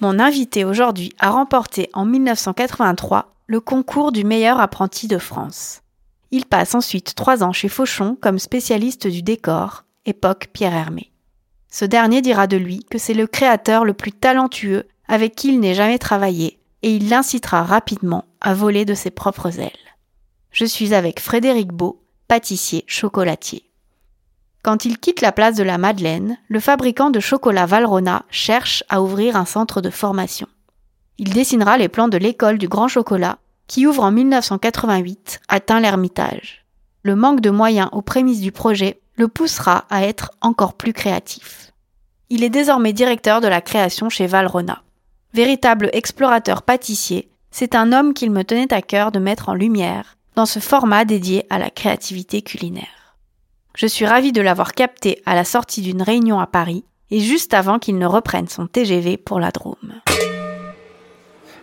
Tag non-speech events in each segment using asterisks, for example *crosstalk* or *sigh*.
Mon invité aujourd'hui a remporté en 1983 le concours du meilleur apprenti de France. Il passe ensuite trois ans chez Fauchon comme spécialiste du décor, époque Pierre Hermé. Ce dernier dira de lui que c'est le créateur le plus talentueux avec qui il n'ait jamais travaillé, et il l'incitera rapidement à voler de ses propres ailes. Je suis avec Frédéric Beau, pâtissier chocolatier. Quand il quitte la place de la Madeleine, le fabricant de chocolat Valrona cherche à ouvrir un centre de formation. Il dessinera les plans de l'école du grand chocolat, qui ouvre en 1988 à Tain-l'Hermitage. Le manque de moyens aux prémices du projet le poussera à être encore plus créatif. Il est désormais directeur de la création chez Valrona. Véritable explorateur pâtissier, c'est un homme qu'il me tenait à cœur de mettre en lumière dans ce format dédié à la créativité culinaire. Je suis ravie de l'avoir capté à la sortie d'une réunion à Paris et juste avant qu'il ne reprenne son TGV pour la Drôme.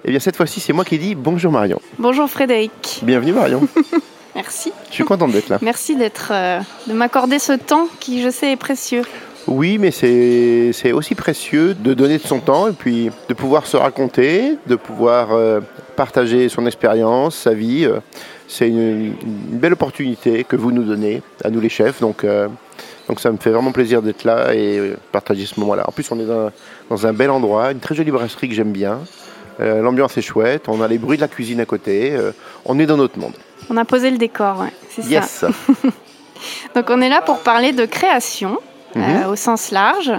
Eh bien, cette fois-ci, c'est moi qui dis bonjour Marion. Bonjour Frédéric. Bienvenue Marion. *laughs* Merci. Je suis contente d'être là. Merci d'être, euh, de m'accorder ce temps qui, je sais, est précieux. Oui, mais c'est aussi précieux de donner de son temps et puis de pouvoir se raconter, de pouvoir euh, partager son expérience, sa vie. Euh, c'est une, belle opportunité que vous nous donnez, à nous les chefs. Donc, euh, donc ça me fait vraiment plaisir d'être là et euh, partager ce moment-là. En plus, on est dans, un bel endroit, une très jolie brasserie que j'aime bien. Euh, l'ambiance est chouette, on a les bruits de la cuisine à côté. on est dans notre monde. On a posé le décor, ouais, c'est yes. ça. *laughs* donc on est là pour parler de création mhm. au sens large.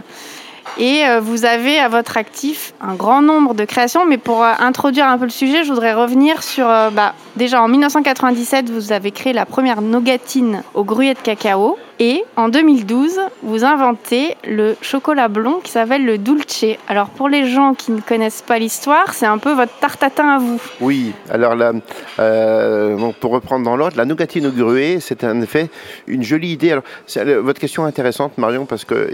Et euh, vous avez à votre actif un grand nombre de créations. Mais pour euh, introduire un peu le sujet, je voudrais revenir sur. Euh, bah, déjà en 1997, vous avez créé la première nogatine au gruet de cacao. Et en 2012, vous inventez le chocolat blond qui s'appelle le dulce. Alors pour les gens qui ne connaissent pas l'histoire, c'est un peu votre tartatin à vous. Oui, alors là, pour reprendre dans l'ordre, la nougatine au gruet, c'est en effet une jolie idée. Alors, votre question est intéressante, Marion, parce que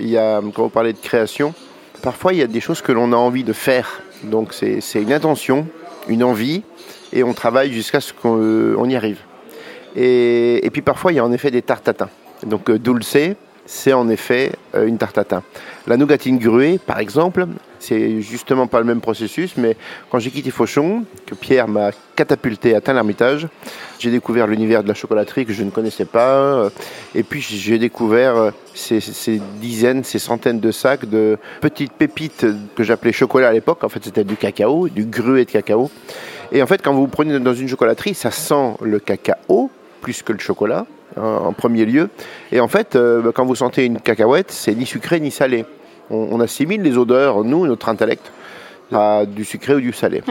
quand vous parlez de création, parfois il y a des choses que l'on a envie de faire. Donc c'est une intention, une envie, et on travaille jusqu'à ce qu'on y arrive. Et, et, puis parfois il y a en effet des tartatins. Donc euh, dulce, c'est en effet euh, une tarte tatin. La nougatine gruée, par exemple, c'est justement pas le même processus, mais quand j'ai quitté Fauchon, que Pierre m'a catapulté à Tain-l'Hermitage, j'ai découvert l'univers de la chocolaterie que je ne connaissais pas, euh, et puis j'ai découvert ces, ces, dizaines, ces centaines de sacs de petites pépites que j'appelais chocolat à l'époque. En fait, c'était du cacao, du gruet de cacao. Et en fait, quand vous prenez dans une chocolaterie, ça sent le cacao plus que le chocolat en premier lieu. Et en fait, euh, quand vous sentez une cacahuète, c'est ni sucré ni salé. On, assimile les odeurs, nous, notre intellect, à du sucré ou du salé.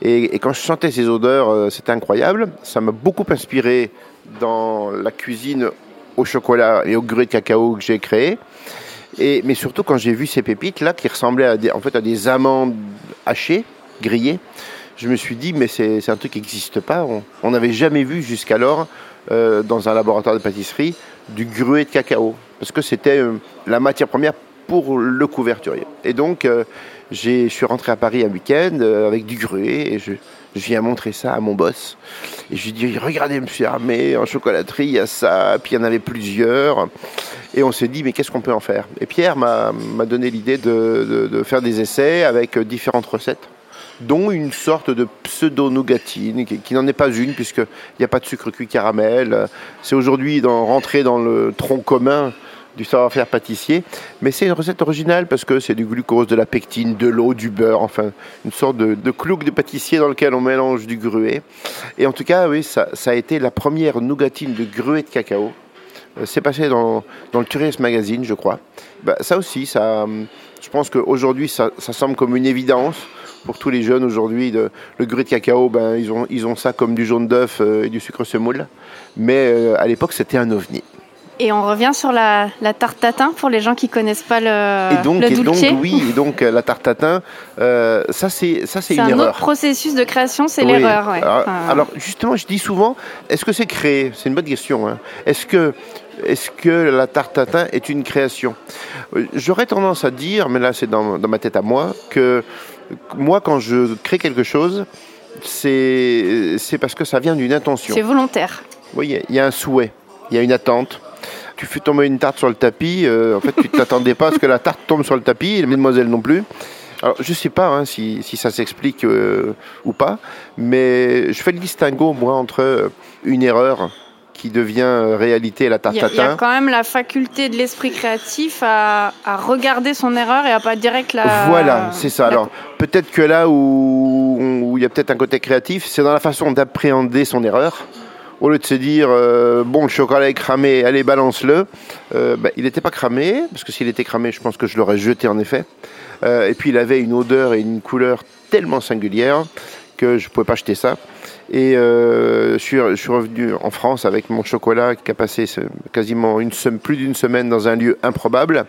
Et, quand je sentais ces odeurs, euh, c'était incroyable. Ça m'a beaucoup inspiré dans la cuisine au chocolat et au grès de cacao que j'ai créé. Et, mais surtout quand j'ai vu ces pépites là qui ressemblaient à des, en fait à des amandes hachées, grillées, je me suis dit mais c'est un truc qui n'existe pas. On n'avait jamais vu jusqu'alors euh, dans un laboratoire de pâtisserie du gruet de cacao, parce que c'était euh, la matière première pour le couverturier. Et donc, euh, je suis rentré à Paris un week-end avec du gruet et je, viens montrer ça à mon boss. Et je lui dis Regardez, monsieur Armé, en chocolaterie, il y a ça. Puis il y en avait plusieurs. Et on s'est dit Mais qu'est-ce qu'on peut en faire? Et Pierre m'a donné l'idée de, faire des essais avec différentes recettes dont une sorte de pseudo-nougatine, qui, n'en est pas une, puisqu'il n'y a pas de sucre cuit caramel. C'est aujourd'hui rentré dans le tronc commun du savoir-faire pâtissier. Mais c'est une recette originale parce que c'est du glucose, de la pectine, de l'eau, du beurre, enfin une sorte de, de de pâtissier dans lequel on mélange du gruet. Et en tout cas, oui, ça, ça a été la première nougatine de gruet de cacao. Euh, C'est passé dans, dans le Tourist Magazine, je crois. Bah, ça aussi, ça, hum, je pense qu'aujourd'hui, ça, ça semble comme une évidence pour tous les jeunes aujourd'hui. Le gruet de cacao, ben, ils, ont, ils ont ça comme du jaune d'œuf euh, et du sucre semoule. Mais euh, à l'époque, c'était un ovni. Et on revient sur la, la tarte tatin pour les gens qui connaissent pas le, et donc, le et donc oui, et donc euh, la tarte tatin, euh, ça c'est ça c'est C'est une un erreur. autre processus de création, c'est Oui. l'erreur. ouais. Alors, Enfin, alors, justement, je dis souvent, est-ce que c'est créé? C'est une bonne question. hein. Est-ce que est-ce que la tarte tatin est une création? J'aurais tendance à dire, mais là c'est dans, dans ma tête à moi, que moi quand je crée quelque chose, c'est parce que ça vient d'une intention. c'est volontaire. Oui, il y a- il y a un souhait, il y a une attente. Tu fais tomber une tarte sur le tapis, euh, en fait, tu ne t'attendais pas à ce que la tarte tombe sur le tapis, et mademoiselle non plus. Alors, je ne sais pas hein, si, si ça s'explique euh, ou pas, mais je fais le distinguo, moi, entre une erreur qui devient euh, réalité la Il tarte y, a, il y a quand même la faculté de l'esprit créatif à, à regarder son erreur et à pas direct la. Voilà, c'est ça. la- Alors, peut-être que là où où il y a peut-être un côté créatif, c'est dans la façon d'appréhender son erreur. Au lieu de se dire, euh, bon, le chocolat est cramé, allez, balance-le, euh, bah, il n'était pas cramé, parce que s'il était cramé, je pense que je l'aurais jeté en effet. Euh, et puis, il avait une odeur et une couleur tellement singulière que je ne pouvais pas jeter ça. Et euh, je, suis, je suis revenu en France avec mon chocolat qui a passé quasiment une plus d'une semaine dans un lieu improbable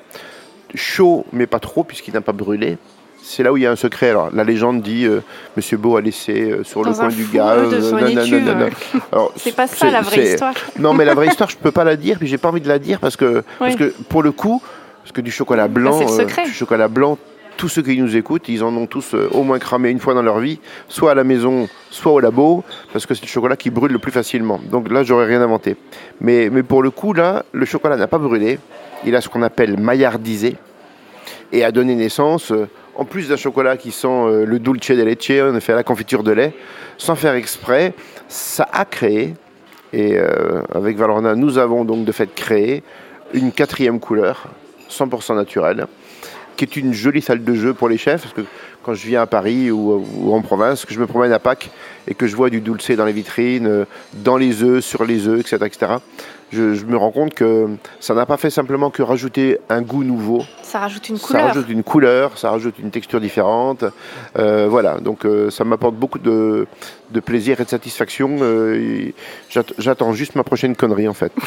chaud, mais pas trop, puisqu'il n'a pas brûlé. C'est là où il y a un secret. Alors, la légende dit euh, Monsieur Beau a laissé euh, sur Dans le coin du gaz. euh, *laughs* C'est pas ça la vraie histoire. *laughs* Non, mais la vraie histoire, je peux pas la dire, puis j'ai pas envie de la dire parce que, parce Oui. que pour le coup, parce que du chocolat blanc, secret. du chocolat blanc, tous ceux qui nous écoutent, ils en ont tous euh, au moins cramé une fois dans leur vie, soit à la maison, soit au labo, parce que c'est le chocolat qui brûle le plus facilement. Donc là, j'aurais rien inventé. Mais, mais pour le coup, là, le chocolat n'a pas brûlé. Il a ce qu'on appelle maillardisé et a donné naissance, euh, en plus d'un chocolat qui sent euh, le dulce de leche, en effet, la confiture de lait, sans faire exprès, ça a créé, et avec Valrhona, nous avons donc de fait créé une quatrième couleur, 100% naturelle, qui est une jolie salle de jeu pour les chefs, parce que quand je viens à Paris ou, ou en province, que je me promène à Pâques et que je vois du dulce dans les vitrines, euh, dans les œufs, sur les œufs, etc., etc., je, je me rends compte que ça n'a pas fait simplement que rajouter un goût nouveau, Ça rajoute une ça couleur. rajoute une couleur, ça rajoute une texture différente. Euh, voilà, donc euh, ça m'apporte beaucoup de, de plaisir et de satisfaction. euh, J'attends juste ma prochaine connerie en fait. *laughs*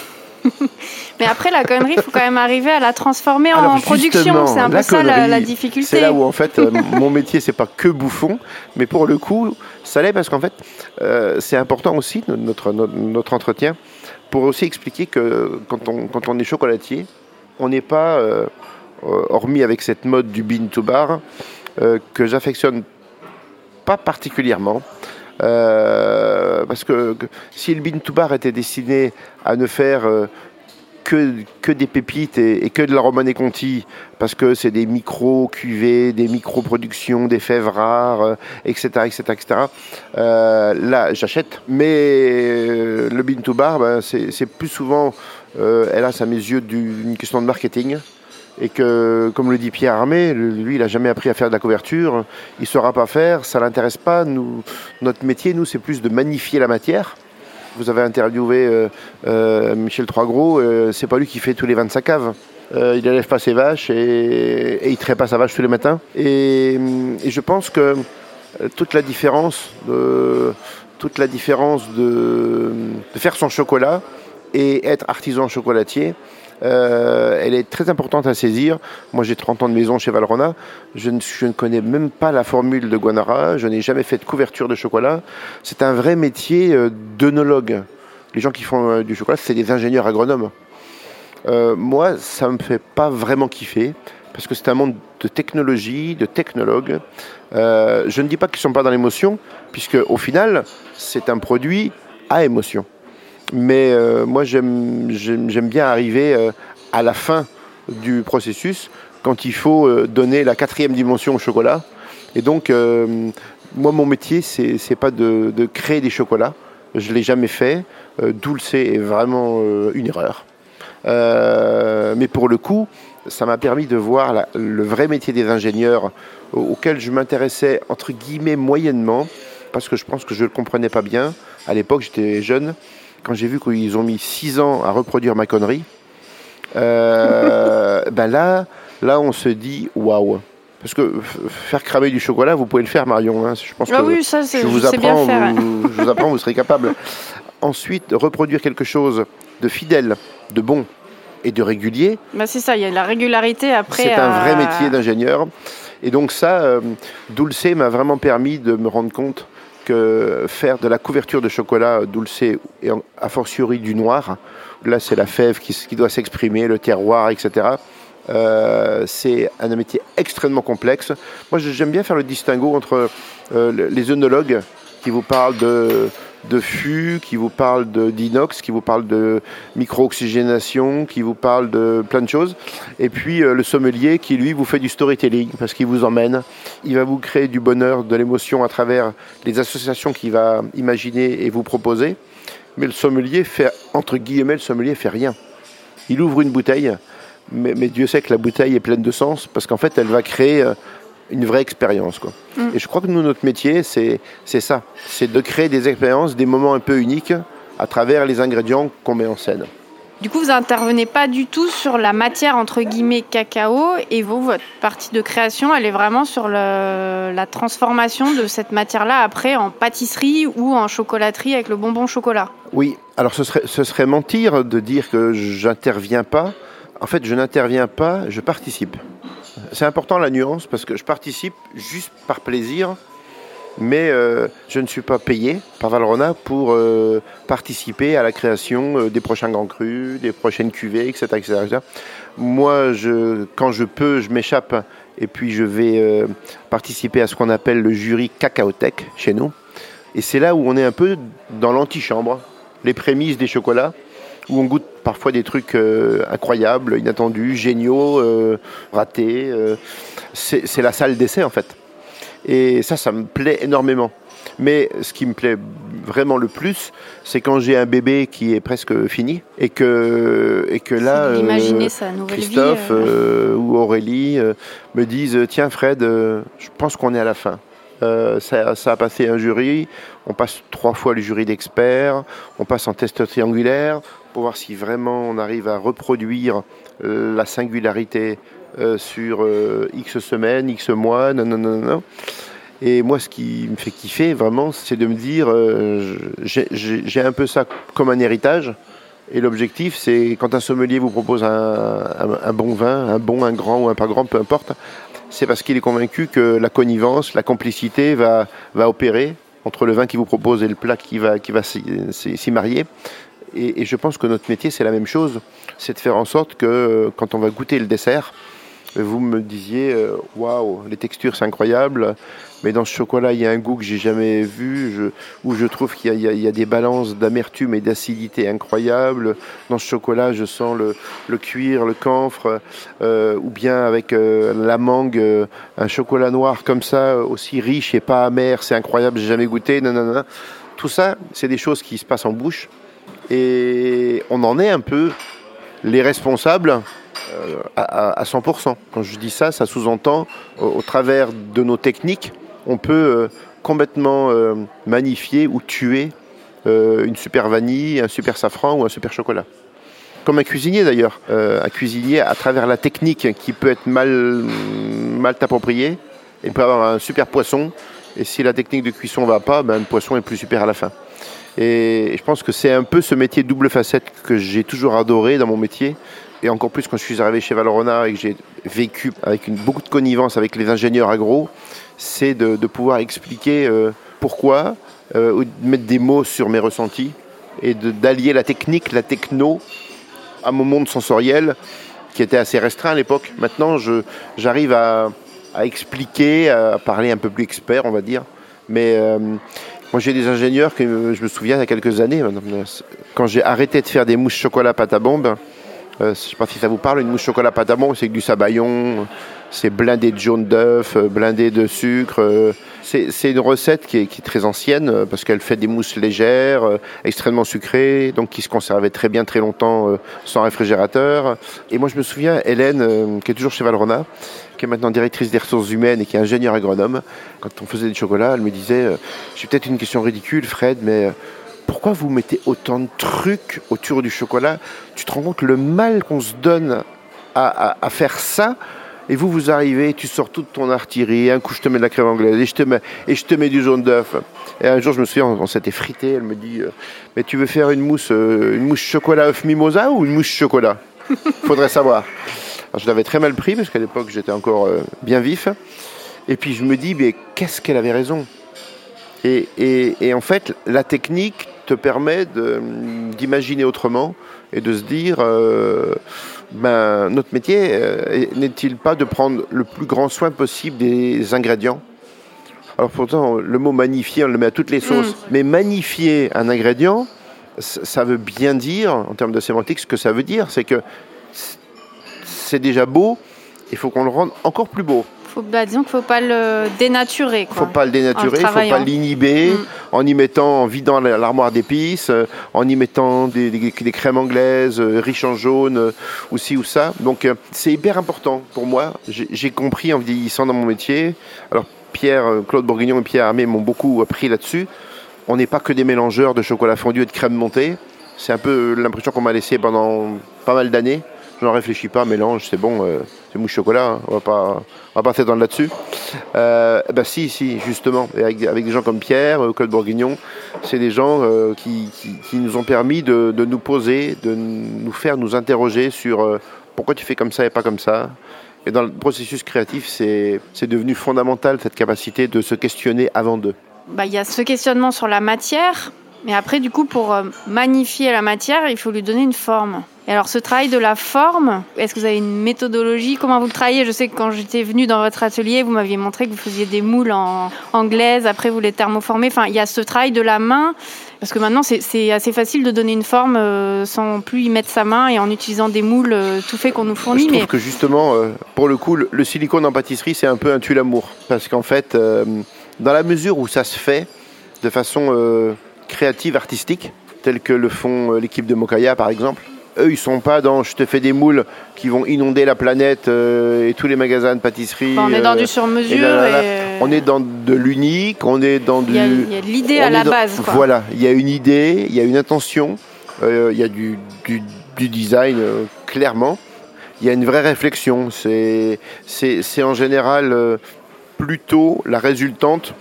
*laughs* Mais après, la connerie, il faut quand même arriver à la transformer en production. C'est un peu ça la, difficulté. C'est là où en fait euh, mon métier c'est pas que bouffon, mais pour le coup ça l'est parce qu'en fait euh, c'est important aussi notre, notre, notre entretien pour aussi expliquer que quand on, quand on est chocolatier, on n'est pas, euh, euh, hormis avec cette mode du bean to bar, euh, que j'affectionne pas particulièrement. Euh, parce que, si le bean to bar était destiné à ne faire euh, que, que des pépites et, que de la Romanée Conti, parce que c'est des micro cuvées, des micro productions, des fèves rares, euh, etc., etc., etc. euh, là, j'achète. Mais euh, le bean to bar, ben, c'est plus souvent, euh, hélas, à mes yeux, du- une question de marketing. Et que, comme le dit Pierre Armé, lui, il n'a jamais appris à faire de la couverture. Il ne saura pas faire, ça l'intéresse pas. Nous, notre métier, nous, c'est plus de magnifier la matière. Vous avez interviewé euh, euh, Michel Troisgros, euh, c'est pas lui qui fait tous les 25 caves. Euh, il n'élève pas ses vaches et, et il traite pas sa vache tous les matins. Et, je pense que toute la différence toute la différence de faire son chocolat et être artisan chocolatier, euh, elle est très importante à saisir. Moi, j'ai 30 ans de maison chez Valrhona. Je ne, ne connais même pas la formule de Guanara. Je n'ai jamais fait de couverture de chocolat. C'est un vrai métier euh, d'œnologue. Les gens qui font euh, du chocolat, c'est des ingénieurs agronomes. Moi, ça me fait pas vraiment kiffer parce que c'est un monde de technologie, de technologues. Je ne dis pas qu'ils sont pas dans l'émotion, puisque au final, c'est un produit à émotion. Mais euh, moi, j'aime bien arriver euh, à la fin du processus quand il faut euh, donner la quatrième dimension au chocolat. Et donc, moi, mon métier, c'est pas de, créer des chocolats. Je l'ai jamais fait. Euh, Dulce est vraiment une erreur. mais pour le coup, ça m'a permis de voir le vrai métier des ingénieurs auquel je m'intéressais entre guillemets moyennement parce que je pense que je ne le comprenais pas bien. À l'époque, j'étais jeune. Quand j'ai vu qu'ils ont mis six ans à reproduire ma connerie, euh, *laughs* ben là, là, on se dit waouh. Parce que faire cramer du chocolat, vous pouvez le faire, Marion. Hein. Je pense ah que oui, ça, je, vous apprends, vous, je vous apprends, vous serez capable. *laughs* Ensuite, reproduire quelque chose de fidèle, de bon et de régulier. Bah c'est ça, il y a la régularité après. C'est un vrai métier d'ingénieur. Et donc ça, euh, Dulce m'a vraiment permis de me rendre compte que faire de la couverture de chocolat Dulce et a fortiori du noir, là c'est la fève qui, qui doit s'exprimer, le terroir, etc. Euh, c'est un métier extrêmement complexe. Moi, j'aime bien faire le distinguo entre euh, les œnologues qui vous parlent de de fût, qui vous parle d'inox, qui vous parle de micro-oxygénation, qui vous parle de plein de choses. Et puis euh, le sommelier qui, lui, vous fait du storytelling parce qu'il vous emmène. Il va vous créer du bonheur, de l'émotion à travers les associations qu'il va imaginer et vous proposer. Mais le sommelier fait, entre guillemets, le sommelier fait rien. Il ouvre une bouteille, mais, mais Dieu sait que la bouteille est pleine de sens parce qu'en fait, elle va créer euh, une vraie expérience. Quoi. Mm. Et je crois que nous, notre métier, c'est, c'est ça. C'est de créer des expériences, des moments un peu uniques à travers les ingrédients qu'on met en scène. Du coup, vous intervenez pas du tout sur la matière entre guillemets cacao et vous, votre partie de création, elle est vraiment sur le, la transformation de cette matière-là après en pâtisserie ou en chocolaterie avec le bonbon chocolat? Oui, alors ce serait, ce serait mentir de dire que j'interviens pas. En fait, je n'interviens pas, je participe. C'est important la nuance parce que je participe juste par plaisir, mais euh, je ne suis pas payé par Valrona pour euh, participer à la création euh, des prochains grands crus, des prochaines cuvées, etc. Moi, quand je peux, je m'échappe et puis je vais participer à ce qu'on appelle le jury cacaotech chez nous. Et c'est là où on est un peu dans l'antichambre, les prémices des chocolats où on goûte parfois des trucs euh, incroyables, inattendus, géniaux, euh, ratés. Euh, c'est la salle d'essai en fait. Et ça, ça me plaît énormément. Mais ce qui me plaît vraiment le plus, c'est quand j'ai un bébé qui est presque fini et que, et que là, Christophe ou Aurélie me disent Tiens, Fred, je pense qu'on est à la fin. ça, ça, a passé un jury, on passe trois fois le jury d'experts, on passe en test triangulaire, pour voir si vraiment on arrive à reproduire euh, la singularité euh, sur euh, X semaines, X mois, non, non, non, non. Et moi, ce qui me fait kiffer vraiment, c'est de me dire, j'ai un peu ça comme un héritage. Et l'objectif, c'est quand un sommelier vous propose un, bon vin, un bon, un grand ou un pas grand, peu importe, c'est parce qu'il est convaincu que la connivence, la complicité va, opérer entre le vin qu'il vous propose et le plat qui va s'y marier. Et, je pense que notre métier, c'est la même chose. C'est de faire en sorte que euh, quand on va goûter le dessert, vous me disiez, euh, waouh, les textures, c'est incroyable, mais dans ce chocolat, il y a un goût que j'ai jamais vu, où je trouve qu'il y, a des balances d'amertume et d'acidité incroyables. Dans ce chocolat, je sens le, cuir, le camphre, euh, ou bien avec la mangue, un chocolat noir comme ça, aussi riche et pas amer, c'est incroyable, j'ai jamais goûté. Tout ça, c'est des choses qui se passent en bouche et on en est un peu les responsables euh, à, 100%. Quand je dis ça, ça sous-entend, au, travers de nos techniques, on peut euh, complètement euh, magnifier ou tuer une super vanille, un super safran ou un super chocolat. Comme un cuisinier d'ailleurs. un cuisinier, à travers la technique qui peut être mal, mal appropriée, il peut avoir un super poisson. Et si la technique de cuisson va pas, ben, le poisson est plus super à la fin. Et je pense que c'est un peu ce métier double facette que j'ai toujours adoré dans mon métier. Et encore plus quand je suis arrivé chez Valrhona et que j'ai vécu avec beaucoup de connivence avec les ingénieurs agro, c'est de, pouvoir expliquer euh, pourquoi, euh, mettre des mots sur mes ressentis et d'allier la technique, la techno à mon monde sensoriel qui était assez restreint à l'époque. Maintenant, j'arrive à, à, expliquer, à parler un peu plus expert, on va dire. Mais euh, moi, j'ai des ingénieurs que je me souviens il y a quelques années, quand j'ai arrêté de faire des mousses chocolat pâte à bombe, je ne sais pas si ça vous parle, une mousse chocolat pâte à c'est du sabayon, c'est blindé de jaune d'œuf, blindé de sucre. C'est une recette qui est, très ancienne parce qu'elle fait des mousses légères, extrêmement sucrées, donc qui se conservaient très bien très longtemps sans réfrigérateur. Et moi je me souviens, Hélène, qui est toujours chez Valrona, qui est maintenant directrice des ressources humaines et qui est ingénieure agronome, quand on faisait du chocolat, elle me disait euh, J'ai peut-être une question ridicule, Fred, mais euh, pourquoi vous mettez autant de trucs autour du chocolat? Tu te rends compte le mal qu'on se donne à, faire ça? Et vous, vous arrivez, tu sors toute ton artillerie, un coup je te mets de la crème anglaise, et je te mets, et je te mets du jaune d'œuf. Et un jour, je me souviens, on, s'était frité, elle me dit, euh, mais tu veux faire une mousse, une mousse chocolat œuf mimosa ou une mousse chocolat? *laughs* Faudrait savoir je l'avais très mal pris parce qu'à l'époque j'étais encore euh, bien vif. Et puis je me dis, mais qu'est-ce qu'elle avait raison? Et, en fait, la technique te permet d'imaginer autrement et de se dire, euh, ben, notre métier euh, n'est-il pas de prendre le plus grand soin possible des ingrédients? Alors pourtant, le mot magnifier, on le met à toutes les sauces. Mm. Mais magnifier un ingrédient, ça veut bien dire, en termes de sémantique, ce que ça veut dire, c'est que c'est déjà beau, il faut qu'on le rende encore plus beau. Faut, bah, disons qu'il ne faut pas le dénaturer. Il ne faut pas le dénaturer, il ne faut pas l'inhiber mm. en y mettant, en vidant l'armoire d'épices, euh, en y mettant des, crèmes anglaises euh, riches en jaune, euh, ou ci ou ça. Donc c'est hyper important pour moi. J'ai compris en vieillissant dans mon métier. Alors Pierre, Claude Bourguignon et Pierre Armé m'ont beaucoup appris là-dessus. On n'est pas que des mélangeurs de chocolat fondu et de crème montée. C'est un peu l'impression qu'on m'a laissé pendant pas mal d'années. Je n'en réfléchis pas, mélange, c'est bon, euh, c'est mouche chocolat, hein, on va pas, on va pas s'étendre là-dessus. Euh, bah si, si, justement, avec, des gens comme Pierre, euh, Claude Bourguignon, c'est des gens qui, nous ont permis de, nous poser, de nous faire nous interroger sur pourquoi tu fais comme ça et pas comme ça. Et dans le processus créatif, c'est devenu fondamental cette capacité de se questionner avant d'eux. Bah, il y a ce questionnement sur la matière, mais après, du coup, pour magnifier la matière, il faut lui donner une forme alors, ce travail de la forme, est-ce que vous avez une méthodologie? Comment vous le travaillez? Je sais que quand j'étais venue dans votre atelier, vous m'aviez montré que vous faisiez des moules en anglaise, après vous les thermoformez. Enfin, il y a ce travail de la main, parce que maintenant, c'est assez facile de donner une forme euh, sans plus y mettre sa main et en utilisant des moules euh, tout faits qu'on nous fournit. Je trouve que justement, euh, pour le coup, le, silicone en pâtisserie, c'est un peu un tue-l'amour. Parce qu'en fait, dans la mesure où ça se fait de façon créative, artistique, telle que le font l'équipe de Mokaya, par exemple, eux, ils sont pas dans je te fais des moules qui vont inonder la planète euh, et tous les magasins de pâtisserie. on est dans du euh, sur-mesure. On est dans de l'unique, on est dans du. Il y a, l'idée à la base. Voilà, il y a une idée, il y a une intention, euh, il y a du, design clairement. Il y a une vraie réflexion. C'est en général plutôt la résultante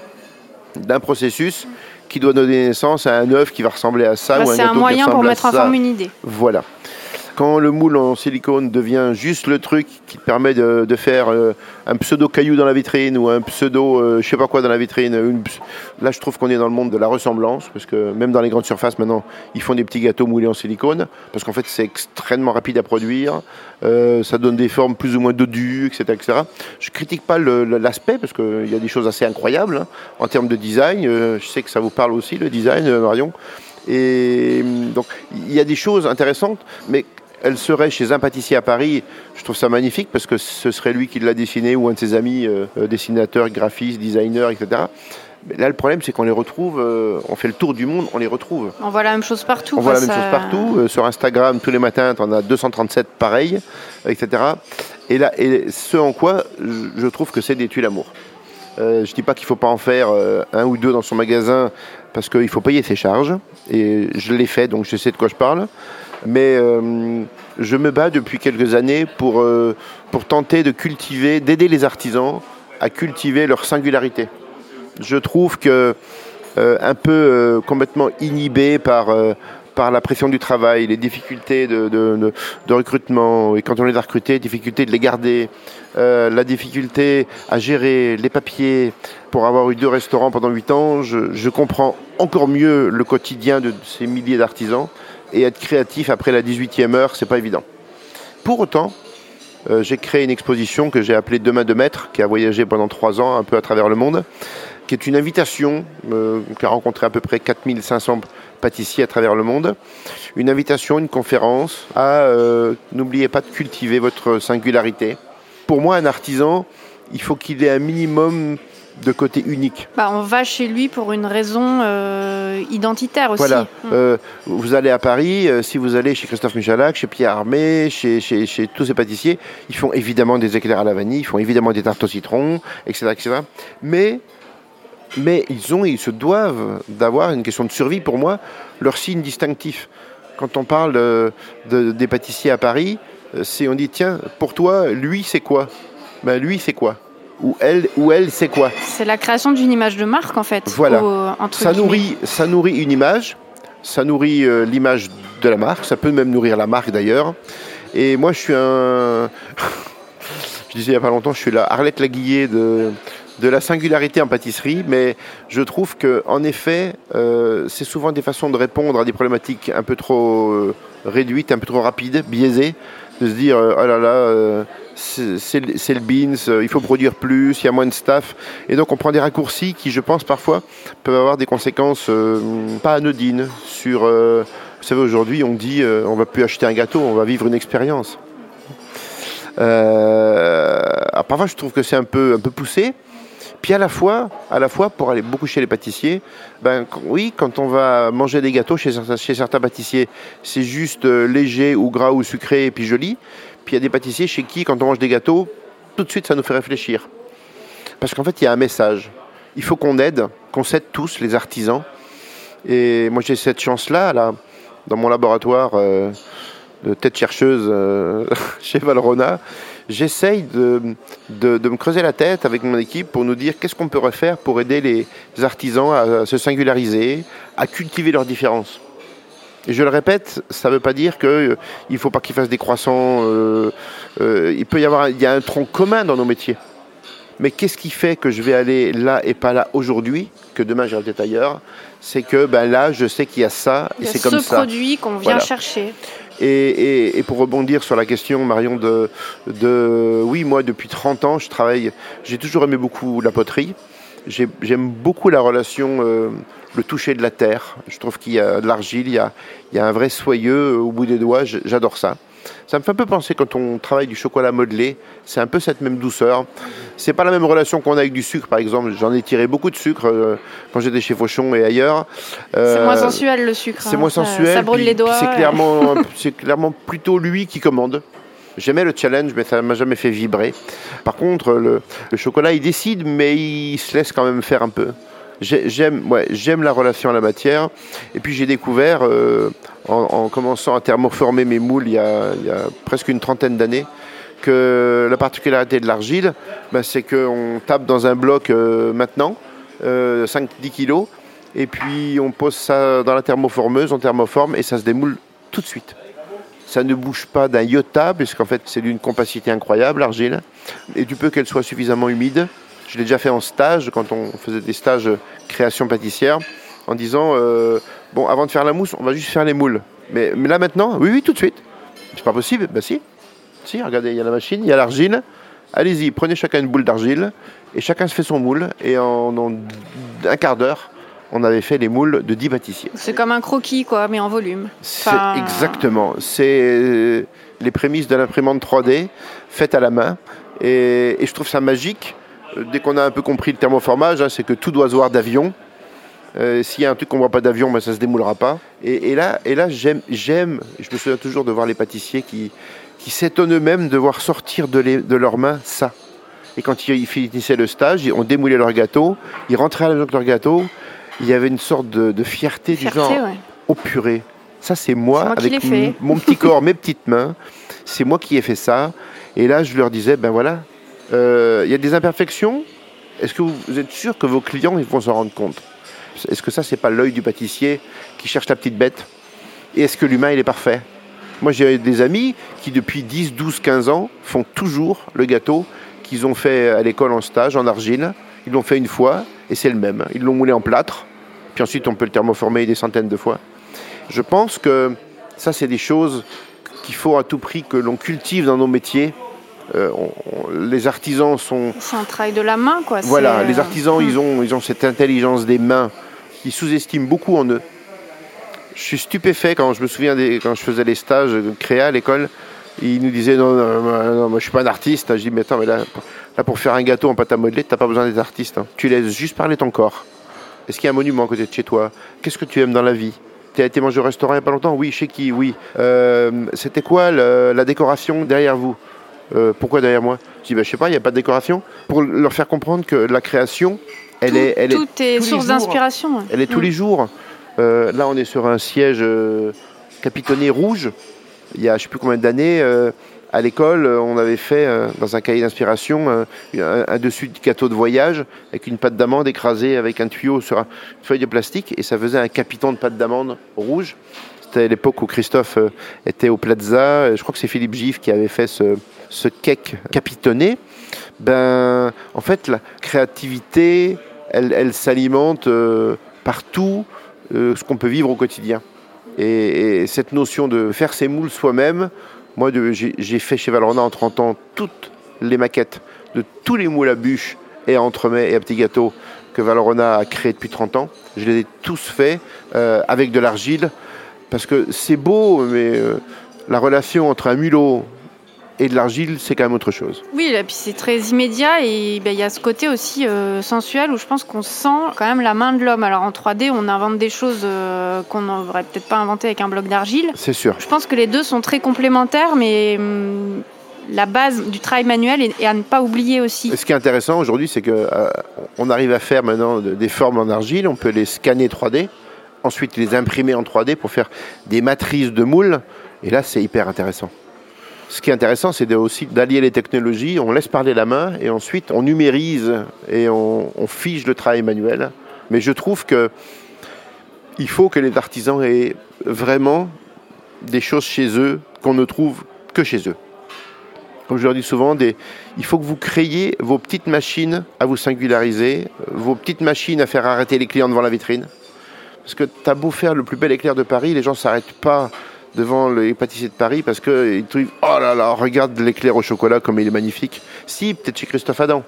d'un processus qui doit donner naissance à un œuf qui va ressembler à ça. Bah, c'est un moyen pour mettre en forme une idée. Voilà quand le moule en silicone devient juste le truc qui permet de, faire euh, un pseudo caillou dans la vitrine ou un pseudo euh, je sais pas quoi dans la vitrine, là je trouve qu'on est dans le monde de la ressemblance parce que même dans les grandes surfaces maintenant ils font des petits gâteaux moulés en silicone parce qu'en fait c'est extrêmement rapide à produire, euh, ça donne des formes plus ou moins dodues, etc. etc. Je critique pas l'aspect parce qu'il y a des choses assez incroyables hein, en termes de design. je sais que ça vous parle aussi le design, Marion. Et donc, il y a des choses intéressantes, mais elle serait chez un pâtissier à Paris, je trouve ça magnifique parce que ce serait lui qui l'a dessiné ou un de ses amis euh, euh, dessinateurs, graphistes, designers, etc. Mais là, le problème, c'est qu'on les retrouve, euh, on fait le tour du monde, on les retrouve. On voit la même chose partout. On voit la même chose partout. sur Instagram, tous les matins, tu en as 237 pareils, etc. Et, là, et ce en quoi je trouve que c'est des tuiles l'amour. je ne dis pas qu'il ne faut pas en faire un ou deux dans son magasin parce qu'il faut payer ses charges. Et je l'ai fait, donc je sais de quoi je parle. Mais euh, je me bats depuis quelques années pour, euh, pour tenter de cultiver, d'aider les artisans à cultiver leur singularité. Je trouve que euh, un peu complètement inhibé par par la pression du travail, les difficultés de, recrutement, et quand on les a recrutés, difficulté de les garder, la difficulté à gérer les papiers. Pour avoir eu deux restaurants pendant huit ans, je comprends encore mieux le quotidien de ces milliers d'artisans et être créatif après la 18e heure, c'est pas évident. Pour autant, euh, j'ai créé une exposition que j'ai appelée Demain de maître, qui a voyagé pendant trois ans un peu à travers le monde, qui est une invitation, euh, qui a rencontré à peu près 4500 pâtissiers à travers le monde, une invitation, une conférence à n'oubliez pas de cultiver votre singularité. Pour moi, un artisan, il faut qu'il ait un minimum de côté unique. Bah, on va chez lui pour une raison euh, identitaire aussi. Voilà. Mm. Euh, vous allez à Paris, euh, si vous allez chez Christophe Michalak, chez Pierre Armé, chez, chez, chez, tous ces pâtissiers, ils font évidemment des éclairs à la vanille, ils font évidemment des tartes au citron, etc. etc. Mais, mais ils, ont, ils se doivent d'avoir une question de survie, pour moi, leur signe distinctif. Quand on parle de, des pâtissiers à Paris, c'est on dit, tiens, pour toi, lui, c'est quoi? Ben, Lui, c'est quoi? Ou elle, ou elle c'est quoi C'est la création d'une image de marque en fait. Voilà. ça, nourrit, ça nourrit une image, ça nourrit euh, l'image de la marque, ça peut même nourrir la marque d'ailleurs. Et moi je suis un... *laughs* je disais il n'y a pas longtemps, je suis la Arlette Laguillet de, de la singularité en pâtisserie, mais je trouve que en effet, euh, c'est souvent des façons de répondre à des problématiques un peu trop euh, réduites, un peu trop rapides, biaisées, de se dire oh là là, c'est le beans, euh, il faut produire plus, il y a moins de staff. Et donc on prend des raccourcis qui, je pense, parfois peuvent avoir des conséquences euh, pas anodines sur... Euh, vous savez, aujourd'hui, on dit on va plus acheter un gâteau, on va vivre une expérience. parfois, je trouve que c'est un peu, un peu poussé. Puis à la fois, à la fois pour aller beaucoup chez les pâtissiers, ben oui, quand on va manger des gâteaux chez, chez certains pâtissiers, c'est juste léger ou gras ou sucré et puis joli. Il y a des pâtissiers chez qui, quand on mange des gâteaux, tout de suite, ça nous fait réfléchir. Parce qu'en fait, il y a un message. Il faut qu'on aide, qu'on s'aide tous, les artisans. Et moi, j'ai cette chance-là, là, dans mon laboratoire euh, de tête chercheuse euh, *laughs* chez Valrona. J'essaye de, de, me creuser la tête avec mon équipe pour nous dire qu'est-ce qu'on peut refaire pour aider les artisans à se singulariser, à cultiver leurs différences. Et je le répète, ça ne veut pas dire qu'il euh, ne faut pas qu'ils fassent des croissants. Euh, euh, il peut y avoir il y a un tronc commun dans nos métiers. Mais qu'est-ce qui fait que je vais aller là et pas là aujourd'hui, que demain j'irai peut-être ailleurs? C'est que ben là, je sais qu'il y a ça et c'est comme ça. Ce produit qu'on vient chercher. Et, et, pour rebondir sur la question, Marion, de, de, oui, moi, depuis 30 ans, je travaille, j'ai toujours aimé beaucoup la poterie. J'aime beaucoup la relation le toucher de la terre. Je trouve qu'il y a de l'argile, il, il, y a un vrai soyeux au bout des doigts. J'adore ça. Ça me fait un peu penser quand on travaille du chocolat modelé, c'est un peu cette même douceur. C'est pas la même relation qu'on a avec du sucre, par exemple. J'en ai tiré beaucoup de sucre euh, quand j'étais chez Fauchon et ailleurs. Euh, c'est moins sensuel le sucre. C'est hein. moins sensuel. Ça, brûle les doigts. C'est clairement, c'est clairement plutôt lui qui commande. J'aimais le challenge, mais ça m'a jamais fait vibrer. Par contre, le, le, chocolat, il décide, mais il se laisse quand même faire un peu j'aime ouais, la relation à la matière. Et puis j'ai découvert, euh, en, commençant à thermoformer mes moules il y a, il y a presque une trentaine d'années, que la particularité de l'argile, ben, c'est qu'on tape dans un bloc euh, maintenant, euh, 5-10 kilos, et puis on pose ça dans la thermoformeuse, on thermoforme, et ça se démoule tout de suite. Ça ne bouge pas d'un iota, puisqu'en fait c'est d'une compacité incroyable, l'argile. Et du peu qu'elle soit suffisamment humide, je l'ai déjà fait en stage, quand on faisait des stages création pâtissière, en disant euh, Bon, avant de faire la mousse, on va juste faire les moules. Mais, là maintenant, oui, oui, tout de suite. C'est pas possible Ben si. Si, regardez, il y a la machine, il y a l'argile. Allez-y, prenez chacun une boule d'argile et chacun se fait son moule. Et en, un quart d'heure, on avait fait les moules de 10 pâtissiers. C'est comme un croquis, quoi, mais en volume. C'est exactement. C'est les prémices de l'imprimante 3D faites à la main. et, je trouve ça magique euh, dès qu'on a un peu compris le thermoformage, hein, c'est que tout doit se voir d'avion. Euh, s'il y a un truc qu'on ne voit pas d'avion, ben, ça ne se démoulera pas. Et, là, et là j'aime, j'aime, je me souviens toujours de voir les pâtissiers qui, qui s'étonnent eux-mêmes de voir sortir de, de leurs mains ça. Et quand ils finissaient le stage, ils ont démoulé leur gâteau, ils rentraient à la maison avec leur gâteau, il y avait une sorte de, fierté, du genre, au purée, ça c'est moi, avec mon petit corps, mes petites mains, c'est moi qui ai fait ça. Et là, je leur disais, ben voilà, euh, il y a des imperfections. Est-ce que vous êtes sûr que vos clients ils vont s'en rendre compte? Est-ce que ça, c'est pas l'œil du pâtissier qui cherche la petite bête? Et est-ce que l'humain, il est parfait? Moi, j'ai des amis qui, depuis 10, 12, 15 ans, font toujours le gâteau qu'ils ont fait à l'école en stage, en argile. Ils l'ont fait une fois et c'est le même. Ils l'ont moulé en plâtre. Puis ensuite, on peut le thermoformer des centaines de fois. Je pense que ça, c'est des choses qu'il faut à tout prix que l'on cultive dans nos métiers euh, les artisans sont. C'est un travail de la main, quoi. Voilà, les artisans, ils, ont, ils ont cette intelligence des mains. Ils sous-estiment beaucoup en eux. Je suis stupéfait quand je me souviens des, quand je faisais les stages de créa à l'école. Ils nous disaient non, non, non, moi je suis pas un artiste. Je dis mais attends, mais là, là pour faire un gâteau en pâte à modeler, t'as pas besoin d'être artiste. hein. Tu laisses juste parler ton corps. Est-ce qu'il y a un monument à côté de chez toi? Qu'est-ce que tu aimes dans la vie? Tu as été manger au restaurant il n'y a pas longtemps? Oui, chez qui? Oui. Euh, C'était quoi le- la décoration derrière vous? Euh, Pourquoi derrière moi Je dis, bah, je sais pas, il n'y a pas de décoration. Pour leur faire comprendre que la création, elle tout, est, elle tout est source d'inspiration. elle est tous Mm. les jours. Euh, là, on est sur un siège euh, capitonné rouge. Il y a je ne sais plus combien d'années, à l'école, on avait fait dans un cahier d'inspiration un, un dessus de gâteau de voyage avec une pâte d'amande écrasée avec un tuyau sur un- une feuille de plastique et ça faisait un capiton de pâte d'amande rouge. C'était l'époque où Christophe était au Plaza. Je crois que c'est Philippe Gif qui avait fait ce, ce cake capitonné. Ben, en fait, la créativité, elle, elle s'alimente euh, partout, euh, ce qu'on peut vivre au quotidien. Et, et cette notion de faire ses moules soi-même, moi, j'ai fait chez Valrhona en 30 ans toutes les maquettes de tous les moules à bûches et à entremets et à petits gâteaux que Valrhona a créés depuis 30 ans. Je les ai tous faits euh, avec de l'argile parce que c'est beau, mais la relation entre un mulot et de l'argile, c'est quand même autre chose. Oui, et puis c'est très immédiat et ben, il y a ce côté aussi euh, sensuel où je pense qu'on sent quand même la main de l'homme. Alors en 3D, on invente des choses euh, qu'on n'aurait peut-être pas inventées avec un bloc d'argile. C'est sûr. Je pense que les deux sont très complémentaires, mais hum, la base du travail manuel est, est à ne pas oublier aussi. Et Ce qui est intéressant aujourd'hui, c'est que euh, on arrive à faire maintenant de- des formes en argile, on peut les scanner 3D, ensuite les imprimer en 3D pour faire des matrices de moules, et là c'est hyper intéressant. Ce qui est intéressant, c'est aussi d'allier les technologies, on laisse parler la main, et ensuite on numérise et on, fige le travail manuel. Mais je trouve que il faut que les artisans aient vraiment des choses chez eux qu'on ne trouve que chez eux. Comme je leur dis souvent, il faut que vous créiez vos petites machines à vous singulariser, vos petites machines à faire arrêter les clients devant la vitrine. Parce que tu as beau faire le plus bel éclair de Paris, les gens ne s'arrêtent pas devant les pâtissiers de Paris parce qu'ils trouvent Oh là là, regarde l'éclair au chocolat comme il est magnifique. Si, peut-être chez Christophe Adam.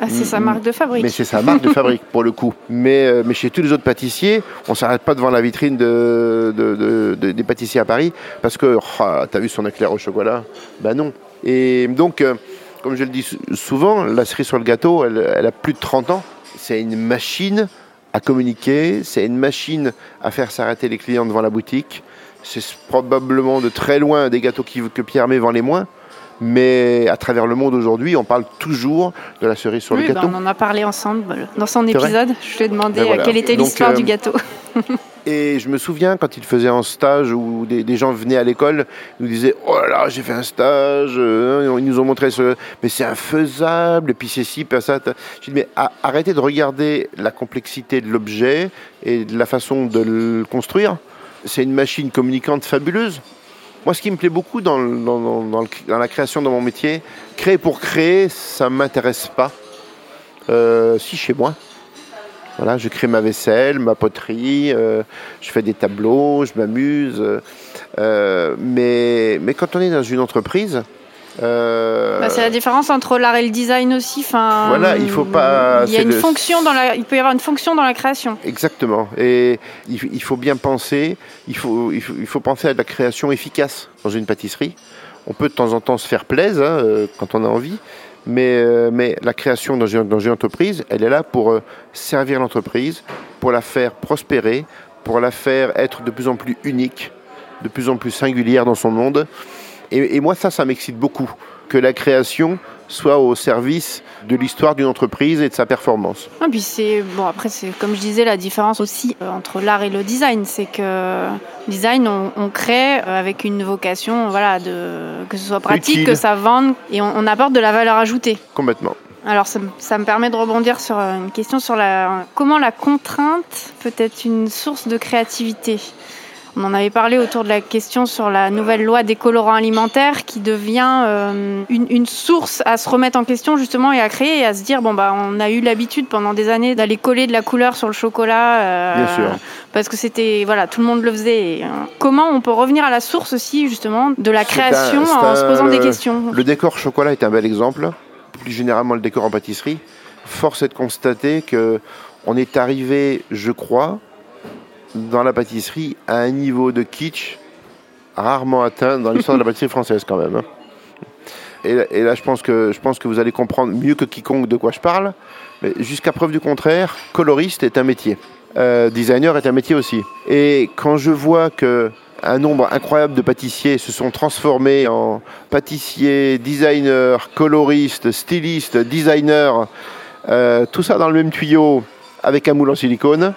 Ah, c'est sa marque de fabrique. Mais c'est sa marque de fabrique pour le coup. Mais, euh, mais chez tous les autres pâtissiers, on s'arrête pas devant la vitrine de, de- de- de- des pâtissiers à Paris parce que oh, t'as vu son éclair au chocolat? Ben non. Et donc, euh, comme je le dis sou- souvent, la cerise sur le gâteau, elle, elle a plus de 30 ans. C'est une machine à communiquer, c'est une machine à faire s'arrêter les clients devant la boutique. C'est probablement de très loin des gâteaux qui- que Pierre May vend les moins. Mais à travers le monde aujourd'hui, on parle toujours de la cerise sur oui, le ben, gâteau. on en a parlé ensemble euh, dans son épisode. Je lui ai demandé Ben voilà. euh, quelle était l'histoire euh, du gâteau. *laughs* Et je me souviens quand il faisait un stage où des, des gens venaient à l'école, ils nous disaient Oh là là, j'ai fait un stage, euh, ils nous ont montré ce. Mais c'est infaisable, et puis c'est ci, puis ça. J'ai dit Mais arrêtez de regarder la complexité de l'objet et de la façon de le construire. C'est une machine communicante fabuleuse. Moi, ce qui me plaît beaucoup dans, dans- dans- dans dans la création de mon métier, créer pour créer, ça ne m'intéresse pas. Euh, si chez moi. Voilà, je crée ma vaisselle, ma poterie, euh, je fais des tableaux, je m'amuse. euh, mais, mais quand on est dans une entreprise, euh, Bah, c'est la différence entre l'art et le design aussi. Enfin, Voilà, il faut pas- Il y a une le- fonction dans la. Il peut y avoir une fonction dans la création. exactement. Et il, faut bien penser, il faut, il, faut, il faut penser à de la création efficace dans une pâtisserie. On peut de temps en temps se faire plaisir hein, euh, quand on a envie, mais, euh, mais la création dans une, dans une entreprise, elle est là pour servir l'entreprise, pour la faire prospérer, pour la faire être de plus en plus unique, de plus en plus singulière dans son monde. Et, et moi, ça, ça m'excite beaucoup, que la création soit au service de l'histoire d'une entreprise et de sa performance. Ah, puis c'est bon après c'est comme je disais la différence aussi euh, entre l'art et le design, c'est que design on, on crée euh, avec une vocation voilà de que ce soit pratique, Utile. que ça vende et on, on apporte de la valeur ajoutée. Complètement. Alors ça, me- ça me permet de rebondir sur euh, une question sur la comment la contrainte peut être une source de créativité. On en avait parlé autour de la question sur la nouvelle loi des colorants alimentaires qui devient euh, une, une source à se remettre en question justement et à créer et à se dire bon bah on a eu l'habitude pendant des années d'aller coller de la couleur sur le chocolat euh, Bien sûr. parce que c'était voilà tout le monde le faisait. Et, euh, comment on peut revenir à la source aussi justement de la création un- en se posant des questions? Le décor chocolat est un bel exemple. Plus généralement, le décor en pâtisserie. Force est de constater que on est arrivé, je crois, dans la pâtisserie à un niveau de kitsch rarement atteint dans l'histoire de la pâtisserie française quand même. Hein. Et, là, je pense, que, je pense que vous allez comprendre mieux que quiconque de quoi je parle. Mais jusqu'à preuve du contraire, coloriste est un métier. Euh, designer est un métier aussi. Et quand je vois que un nombre incroyable de pâtissiers se sont transformés en pâtissiers, designers, coloristes, stylistes, designers, euh, tout ça dans le même tuyau avec un moule en silicone.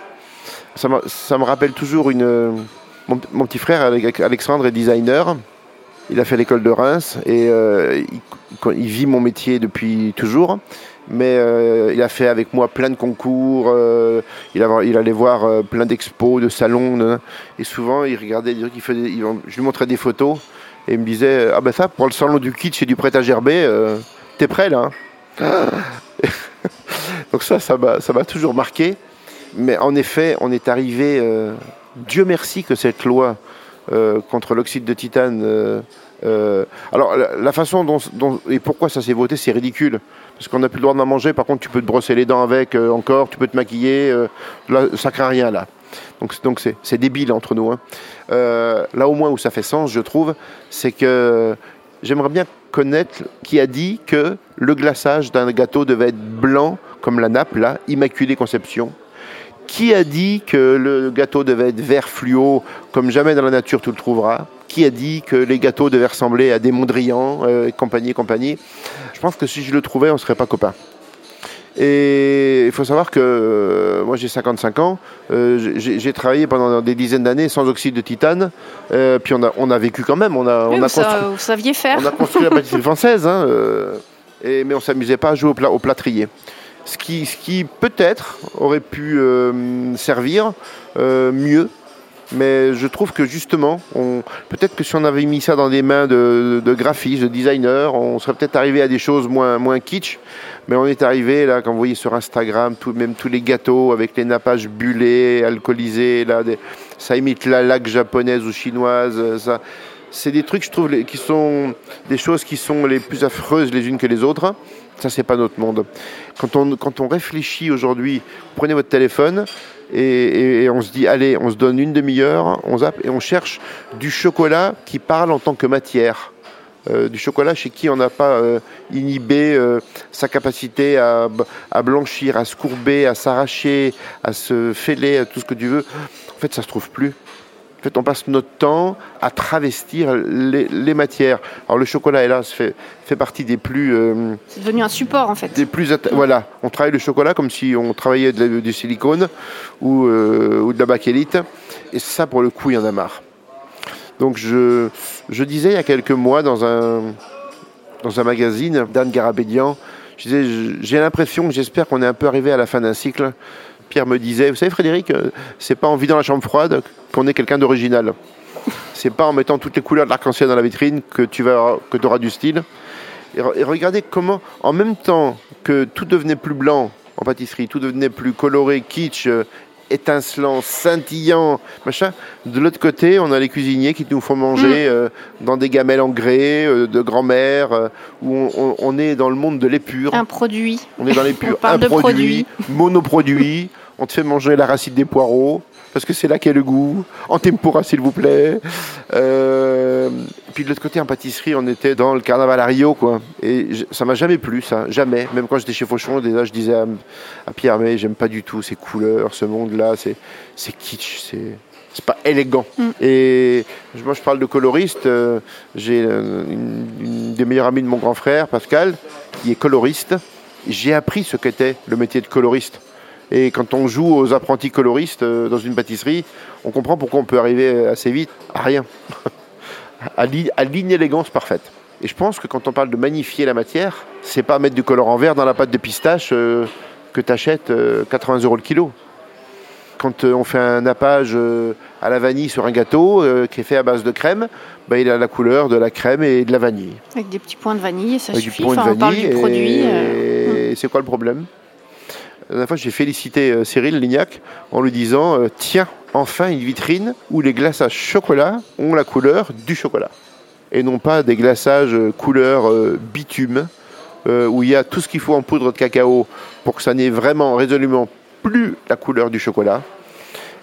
Ça, me rappelle toujours mon, petit frère Alexandre est designer. Il a fait l'école de Reims et euh, il, vit mon métier depuis toujours. Mais euh, il a fait avec moi plein de concours, euh, il, allait voir plein d'expos, de salons. et souvent, il regardait, je lui montrais des photos et il me disait Ah ben ça, pour le salon du kitsch et du prêt à gerber, t'es prêt là hein *laughs* Donc ça, ça m'a toujours marqué. Mais en effet, on est arrivé. Dieu merci que cette loi euh, contre l'oxyde de titane. Euh, euh, alors la, façon dont, et pourquoi ça s'est voté, c'est ridicule. Parce qu'on n'a plus le droit d'en manger. Par contre, tu peux te brosser les dents avec encore, tu peux te maquiller. là, ça craint rien là. Donc donc c'est débile entre nous. Hein. là au moins où ça fait sens, je trouve, c'est que j'aimerais bien connaître qui a dit que le glaçage d'un gâteau devait être blanc comme la nappe là, Immaculée Conception. Qui a dit que le gâteau devait être vert fluo, comme jamais dans la nature tu le trouveras? Qui a dit que les gâteaux devaient ressembler à des Mondrian, euh, et compagnie, compagnie? Je pense que si je le trouvais, on ne serait pas copains. Et il faut savoir que euh, moi j'ai 55 ans, euh, j'ai travaillé pendant des dizaines d'années sans oxyde de titane, puis on a, on a vécu quand même. On a, on a construit, vous saviez faire. On a construit la pâtisserie *laughs* française, hein, et, mais on s'amusait pas à jouer au, au plâtrier ce qui, ce qui peut-être aurait pu euh, servir euh, mieux. Mais je trouve que justement, peut-être que si on avait mis ça dans des mains de, graphistes, de designers, on serait peut-être arrivé à des choses moins, moins kitsch. Mais on est arrivé, là, quand vous voyez sur Instagram, même tous les gâteaux avec les nappages bullés, alcoolisés, là, ça imite la laque japonaise ou chinoise. Ça, c'est des trucs, je trouve, qui sont des choses qui sont les plus affreuses les unes que les autres. Ça, c'est pas notre monde. Quand on, quand on réfléchit aujourd'hui, prenez votre téléphone et, on se dit, allez, on se donne une demi-heure, on zappe et on cherche du chocolat qui parle en tant que matière. Euh, du chocolat chez qui on n'a pas euh, inhibé euh, sa capacité à, à, blanchir, à se courber, à s'arracher, à se fêler, à tout ce que tu veux. En fait, ça se trouve plus fait, on passe notre temps à travestir les, matières. Alors le chocolat, hélas, fait, fait partie des plus... Euh, c'est devenu un support, en fait. Des plus voilà, on travaille le chocolat comme si on travaillait de du silicone ou, euh, ou de la bakélite. Et ça, pour le coup, il y en a marre. Donc je, je disais il y a quelques mois dans un, dans un magazine d'Anne Garabédian, je disais, j'ai l'impression, j'espère qu'on est un peu arrivé à la fin d'un cycle Pierre me disait, vous savez Frédéric, euh, c'est pas en vidant la chambre froide qu'on est quelqu'un d'original. C'est pas en mettant toutes les couleurs de l'arc-en-ciel dans la vitrine que tu vas, que auras du style. Et, regardez comment, en même temps que tout devenait plus blanc en pâtisserie, tout devenait plus coloré, kitsch, euh, étincelant, scintillant, machin. De l'autre côté, on a les cuisiniers qui nous font manger mm. euh, dans des gamelles en grès de grand-mère, où on, est dans le monde de l'épure. Un produit. On est dans l'épure. un produit, monoproduit. On te fait manger la racine des poireaux, parce que c'est là qu'est le goût. En tempura, s'il vous plaît. Euh, puis de l'autre côté, en pâtisserie, on était dans le carnaval à Rio, quoi. Et ça m'a jamais plu, ça, jamais. Même quand j'étais chez Fauchon, déjà, je disais à, Pierre, mais j'aime pas du tout ces couleurs, ce monde-là, c'est kitsch, c'est c'est pas élégant. Mm. Et moi, je parle de coloriste. Euh, j'ai une, une, des meilleures amies de mon grand frère, Pascal, qui est coloriste. J'ai appris ce qu'était le métier de coloriste. Et quand on joue aux apprentis coloristes euh, dans une pâtisserie, on comprend pourquoi on peut arriver assez vite à rien, *laughs* à l'inélégance parfaite. Et je pense que quand on parle de magnifier la matière, c'est pas mettre du colorant vert dans la pâte de pistache euh, que tu achètes 80 euros le kilo. Quand euh, on fait un nappage à la vanille sur un gâteau qui est fait à base de crème, bah, il a la couleur de la crème et de la vanille. Avec des petits points de vanille, ça suffit. Enfin, on parle du produit. Et c'est quoi le problème? La dernière fois, j'ai félicité euh, Cyril Lignac en lui disant euh, Tiens, enfin une vitrine où les glaçages chocolat ont la couleur du chocolat. Et non pas des glaçages euh, couleur bitume, où il y a tout ce qu'il faut en poudre de cacao pour que ça n'ait vraiment résolument plus la couleur du chocolat.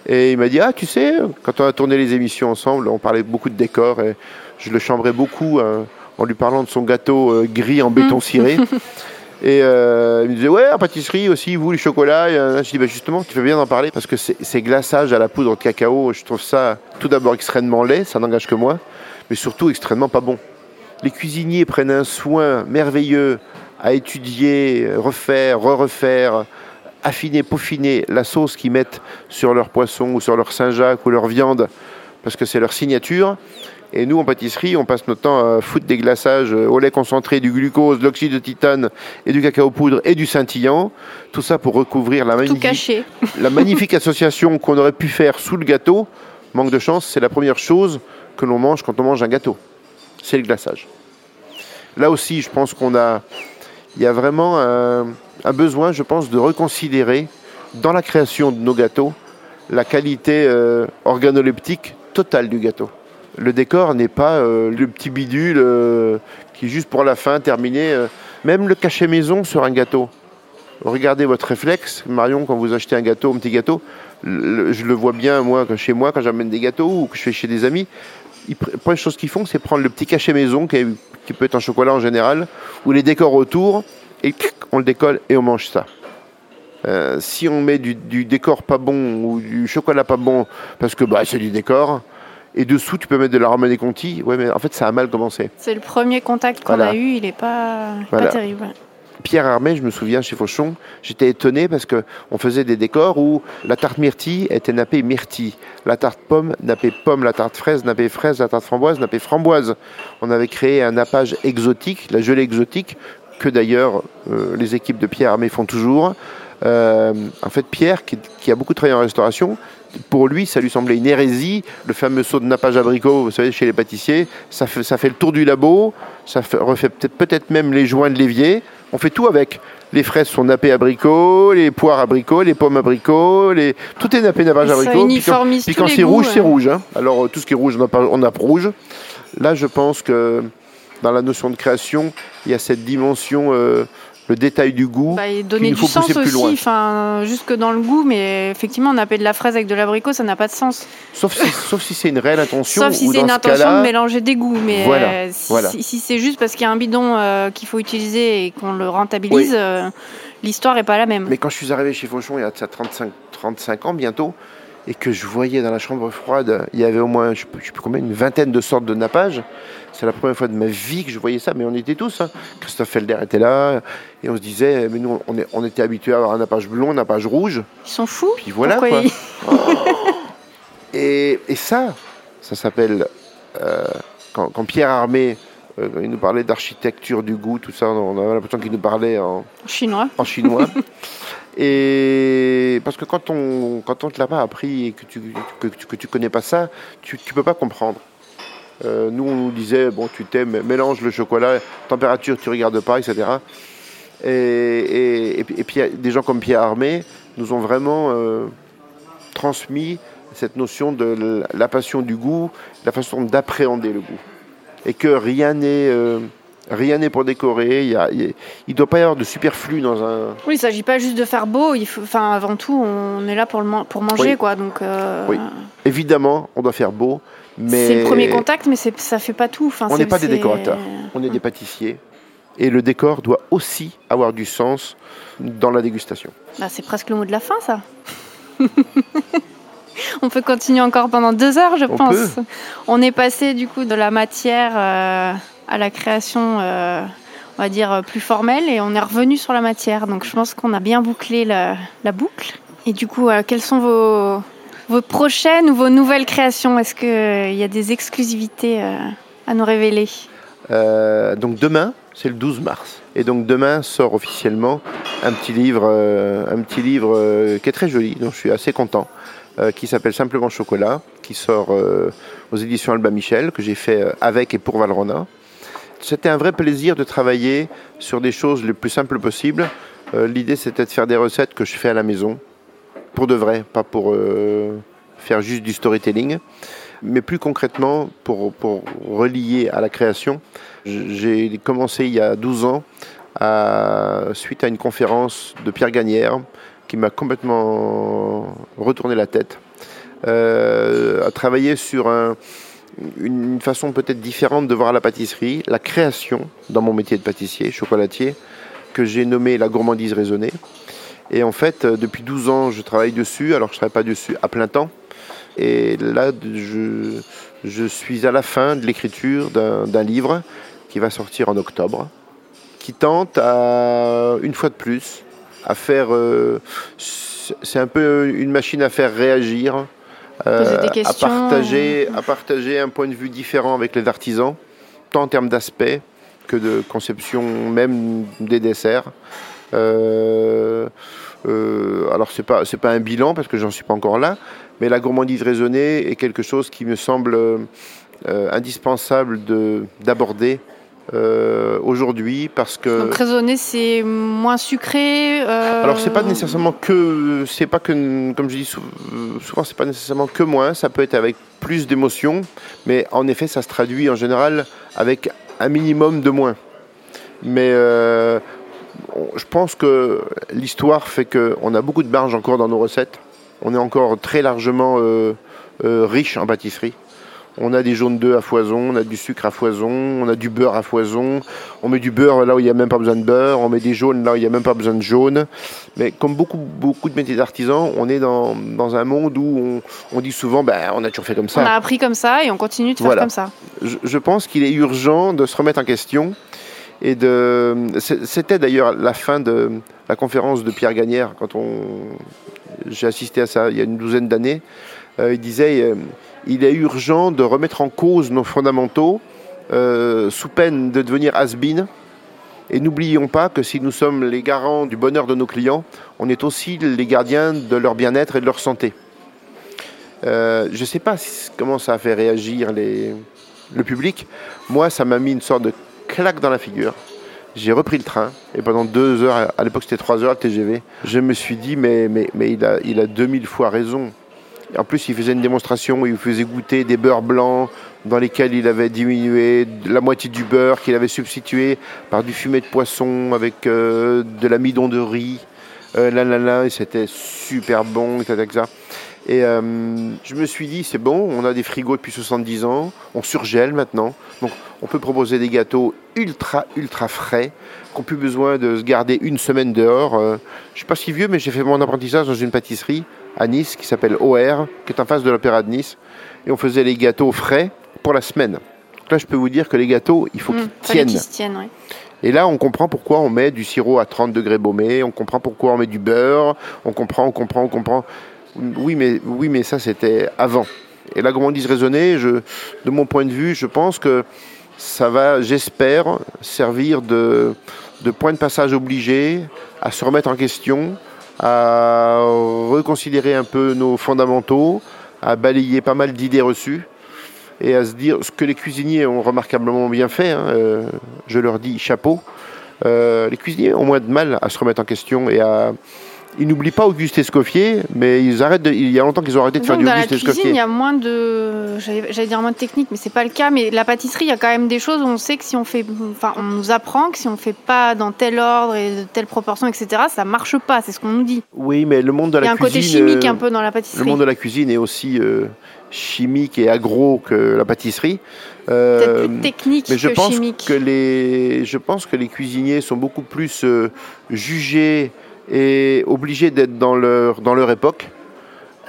Et il m'a dit, ah tu sais, quand on a tourné les émissions ensemble, on parlait beaucoup de décors et je le chambrais beaucoup hein, en lui parlant de son gâteau gris en béton ciré. *laughs* Et euh, il me disait, ouais, en pâtisserie aussi, vous, les chocolats. je dis, bah, justement, tu fais bien d'en parler parce que ces glaçages à la poudre de cacao, je trouve ça tout d'abord extrêmement laid, ça n'engage que moi, mais surtout extrêmement pas bon. Les cuisiniers prennent un soin merveilleux à étudier, refaire, re-refaire, affiner, peaufiner la sauce qu'ils mettent sur leur poisson ou sur leur Saint-Jacques ou leur viande, parce que c'est leur signature. Et nous, en pâtisserie, on passe notre temps à foutre des glaçages au lait concentré, du glucose, de l'oxyde de titane et du cacao poudre et du scintillant. Tout ça pour recouvrir la, magnifique, *laughs* la magnifique association qu'on aurait pu faire sous le gâteau. Manque de chance, c'est la première chose que l'on mange quand on mange un gâteau. C'est le glaçage. Là aussi, je pense qu'on a, il y a vraiment un, besoin, je pense, de reconsidérer dans la création de nos gâteaux la qualité euh, organoleptique totale du gâteau. Le décor n'est pas euh, le petit bidule euh, qui, juste pour la fin, terminé. Euh, même le cachet maison sur un gâteau. Regardez votre réflexe, Marion, quand vous achetez un gâteau, un petit gâteau. je le vois bien, moi, chez moi, quand j'amène des gâteaux ou que je fais chez des amis. la première chose qu'ils font, c'est prendre le petit cachet maison, qui, peut être en chocolat en général, ou les décors autour, et on le décolle et on mange ça. si on met du, décor pas bon ou du chocolat pas bon parce que bah, c'est du décor, et dessous, tu peux mettre de la Romanée Conti. Ouais, mais en fait, ça a mal commencé. C'est le premier contact qu'on a eu, il n'est pas, pas terrible. Pierre Armé, je me souviens chez Fauchon, j'étais étonné parce qu'on faisait des décors où la tarte myrtille était nappée myrtille, la tarte pomme nappée pomme, la tarte fraise nappée fraise, la tarte framboise nappée framboise. On avait créé un nappage exotique, la gelée exotique, que d'ailleurs euh, les équipes de Pierre Armé font toujours. Euh, en fait, Pierre, qui, qui, a beaucoup travaillé en restauration, pour lui, ça lui semblait une hérésie. Le fameux saut de nappage abricot, vous savez, chez les pâtissiers, ça fait, ça fait le tour du labo, ça refait peut-être même les joints de l'évier. On fait tout avec. Les fraises sont nappées abricot, les poires abricots, les pommes abricots, les... tout est nappé nappage abricot. Puis quand, c'est rouge, c'est rouge. Hein. Alors tout ce qui est rouge, on nappe rouge. Là, je pense que dans la notion de création, il y a cette dimension euh, le détail du goût. Bah, et donner du sens aussi, enfin, jusque dans le goût, mais effectivement, on appelle de la fraise avec de l'abricot, ça n'a pas de sens. Sauf si, sauf si c'est une réelle intention. Sauf si c'est une intention de mélanger des goûts, mais euh, si, c'est juste parce qu'il y a un bidon euh, qu'il faut utiliser et qu'on le rentabilise, euh, l'histoire n'est pas la même. Mais quand je suis arrivé chez Fauchon il y a 35, 35 ans bientôt, et que je voyais dans la chambre froide, il y avait au moins, je ne sais plus combien, une vingtaine de sortes de nappage. C'est la première fois de ma vie que je voyais ça, mais on était tous. Hein. Christophe Felder était là, et on se disait, mais nous, on, est, on était habitués à avoir un nappage blond, un nappage rouge. Ils sont fous. Puis voilà quoi. Oh. et, et, ça, ça s'appelle, euh, quand, quand, Pierre Armé euh, il nous parlait d'architecture du goût, tout ça. On avait l'impression qu'il nous parlait en chinois. En chinois. *laughs* et parce que quand on quand on te l'a pas appris et que tu que, que tu connais pas ça, tu ne peux pas comprendre. Euh, nous, on nous disait bon, tu t'aimes, mélange le chocolat, température, tu regardes pas, etc. Et, et, puis des gens comme Pierre Armé nous ont vraiment euh, transmis cette notion de la passion du goût, la façon d'appréhender le goût et que rien n'est euh, rien n'est pour décorer. Il ne doit pas y avoir de superflu dans un. Oui, il ne s'agit pas juste de faire beau. Il faut, enfin, avant tout, on est là pour, le pour manger, quoi. Donc. Euh, oui. Évidemment, on doit faire beau, mais. C'est le premier contact, mais ça fait pas tout. Enfin, on n'est pas des décorateurs. On est des pâtissiers. Et le décor doit aussi avoir du sens dans la dégustation. Bah, c'est presque le mot de la fin, ça. *laughs* on peut continuer encore pendant deux heures, je pense. On est passé du coup de la matière euh, à la création, euh, on va dire, plus formelle, et on est revenu sur la matière. Donc je pense qu'on a bien bouclé la, boucle. Et du coup, euh, quelles sont vos, vos prochaines ou vos nouvelles créations? Est-ce qu'il y a des exclusivités à nous révéler? Donc demain, c'est le 12 mars. Et donc demain sort officiellement un petit livre, un petit livre qui est très joli, dont je suis assez content. Euh, qui s'appelle Simplement Chocolat, qui sort euh, aux éditions Alba Michel, que j'ai fait euh, avec et pour Valrona. C'était un vrai plaisir de travailler sur des choses les plus simples possibles. L'idée, c'était de faire des recettes que je fais à la maison, pour de vrai, pas pour faire juste du storytelling, mais plus concrètement pour, pour relier à la création. J'ai commencé il y a 12 ans, suite à une conférence de Pierre Gagnère, qui m'a complètement retourné la tête. à travailler sur une façon peut-être différente de voir la pâtisserie, la création dans mon métier de pâtissier, chocolatier, que j'ai nommé la gourmandise raisonnée. Et en fait, depuis 12 ans, je travaille dessus, alors je ne travaille pas dessus à plein temps. Et là, je, je suis à la fin de l'écriture d'un livre qui va sortir en octobre, qui tente à, une fois de plus à faire... Euh, c'est un peu une machine à faire réagir, euh, à, partager, à partager un point de vue différent avec les artisans, tant en termes d'aspect que de conception même des desserts. Euh, alors c'est pas c'est pas un bilan parce que j'en suis pas encore là, mais la gourmandise raisonnée est quelque chose qui me semble euh, indispensable d'aborder euh, aujourd'hui parce que. Donc raisonner, c'est moins sucré. Euh... Alors c'est pas nécessairement que, c'est pas que, comme je dis souvent, c'est pas nécessairement que moins. Ça peut être avec plus d'émotion, mais en effet, ça se traduit en général avec un minimum de moins. Mais euh, je pense que l'histoire fait qu'on a beaucoup de marge encore dans nos recettes on est encore très largement riche en pâtisserie. On a des jaunes d'œufs à foison, on a du sucre à foison, on a du beurre à foison. On met du beurre là où il n'y a même pas besoin de beurre, on met des jaunes là où il n'y a même pas besoin de jaune. Mais comme beaucoup, beaucoup de métiers d'artisans, on est dans, un monde où on, dit souvent ben, on a toujours fait comme ça. On a appris comme ça et on continue de faire comme ça. Je, pense qu'il est urgent de se remettre en question. Et de... C'était d'ailleurs la fin de la conférence de Pierre Gagnère quand on j'ai assisté à ça il y a une douzaine d'années. Euh, il disait euh, il est urgent de remettre en cause nos fondamentaux euh, sous peine de devenir has. Et n'oublions pas que si nous sommes les garants du bonheur de nos clients, on est aussi les gardiens de leur bien-être et de leur santé. je ne sais pas comment ça a fait réagir le public. Moi, ça m'a mis une sorte de claque dans la figure. J'ai repris le train et pendant deux heures, à l'époque c'était trois heures le TGV, je me suis dit mais, mais, mais il, a, il a 2000 fois raison. En plus, il faisait une démonstration où il faisait goûter des beurres blancs dans lesquels il avait diminué la moitié du beurre qu'il avait substitué par du fumet de poisson avec euh, de l'amidon de riz. Euh, là, là, là, et c'était super bon, etc. Et euh, je me suis dit, c'est bon, on a des frigos depuis 70 ans, on surgèle maintenant. Donc on peut proposer des gâteaux ultra, ultra frais, qui n'ont plus besoin de se garder une semaine dehors. Euh, je ne suis pas si vieux, mais j'ai fait mon apprentissage dans une pâtisserie à Nice qui s'appelle OR, qui est en face de l'Opéra de Nice. Et on faisait les gâteaux frais pour la semaine. Donc là, je peux vous dire que les gâteaux, il faut mmh, qu'ils tiennent. tiennent Et là, on comprend pourquoi on met du sirop à 30 degrés baumé, on comprend pourquoi on met du beurre, on comprend, on comprend, on comprend. Oui, mais, oui, mais ça, c'était avant. Et on dit raisonner, je, de mon point de vue, je pense que ça va, j'espère, servir de, point de passage obligé à se remettre en question, à reconsidérer un peu nos fondamentaux, à balayer pas mal d'idées reçues et à se dire ce que les cuisiniers ont remarquablement bien fait. Hein, euh, je leur dis chapeau. Euh, les cuisiniers ont moins de mal à se remettre en question et à, ils n'oublient pas Auguste Escoffier, mais ils arrêtent il y a longtemps qu'ils ont arrêté de faire du Auguste Escoffier. Dans la cuisine, il y a moins de, j'allais dire moins de technique, mais c'est pas le cas. Mais la pâtisserie, il y a quand même des choses où on sait que si on fait, enfin, on nous apprend que si on fait pas dans tel ordre et de telle proportion, etc., ça marche pas. C'est ce qu'on nous dit. Oui, mais le monde de la cuisine. Il y a un côté chimique un peu dans la pâtisserie. Le monde de la cuisine est aussi euh, chimique et agro que la pâtisserie. Euh, Peut-être plus technique mais je que pense chimique. Que les, je pense que les cuisiniers sont beaucoup plus euh, jugés et obligés d'être dans leur, dans leur époque.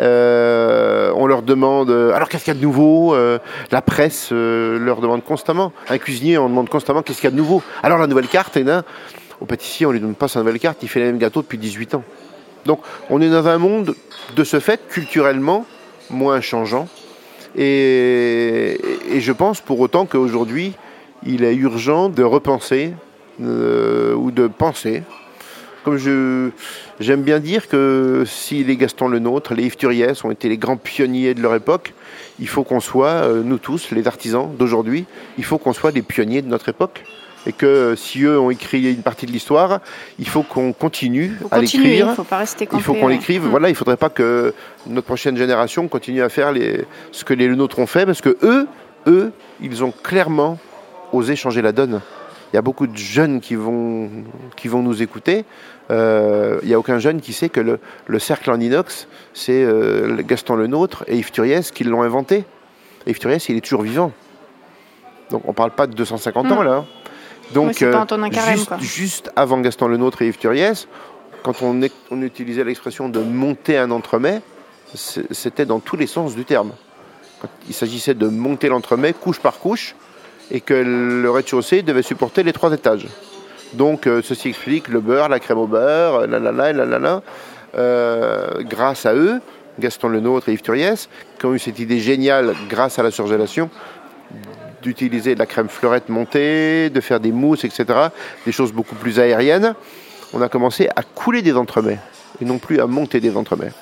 Euh, on leur demande alors qu'est-ce qu'il y a de nouveau euh, La presse euh, leur demande constamment. Un cuisinier, on demande constamment qu'est-ce qu'il y a de nouveau. Alors la nouvelle carte, et là, au pâtissier, on lui donne pas sa nouvelle carte, il fait les mêmes gâteaux depuis 18 ans. Donc on est dans un monde, de ce fait, culturellement, moins changeant. Et je pense pour autant qu'aujourd'hui, il est urgent de repenser ou de penser comme je, j'aime bien dire que si les Gaston Le Nôtre, les Yves Turiès ont été les grands pionniers de leur époque, il faut qu'on soit, euh, nous tous, les artisans d'aujourd'hui, il faut qu'on soit des pionniers de notre époque. Et que si eux ont écrit une partie de l'histoire, il faut qu'on continue à l'écrire. Il faut pas rester Il faut qu'on l'écrive. Mm. Voilà, il ne faudrait pas que notre prochaine génération continue à faire les, ce que les Le Nôtres ont fait, parce que eux, eux, ils ont clairement osé changer la donne. il y a beaucoup de jeunes qui vont, qui vont nous écouter. Euh, il n'y a aucun jeune qui sait que le, cercle en inox, c'est euh, Gaston Lenôtre et Yves Turiès qui l'ont inventé. Et Yves Turiès, il est toujours vivant. Donc on ne parle pas de 250 ans hmm. là. Donc euh, juste, juste, avant Gaston Lenôtre et Yves Turiès, quand on, on utilisait l'expression de monter un entremet, c'était dans tous les sens du terme. Quand il s'agissait de monter l'entremet couche par couche et que le rez-de-chaussée devait supporter les trois étages. Donc euh, ceci explique le beurre, la crème au beurre, la la la la la la. Grâce à eux, Gaston Lenôtre et Yves Turiès, qui ont eu cette idée géniale grâce à la surgélation d'utiliser de la crème fleurette montée, de faire des mousses, etc. Des choses beaucoup plus aériennes. On a commencé à couler des entremets et non plus à monter des entremets.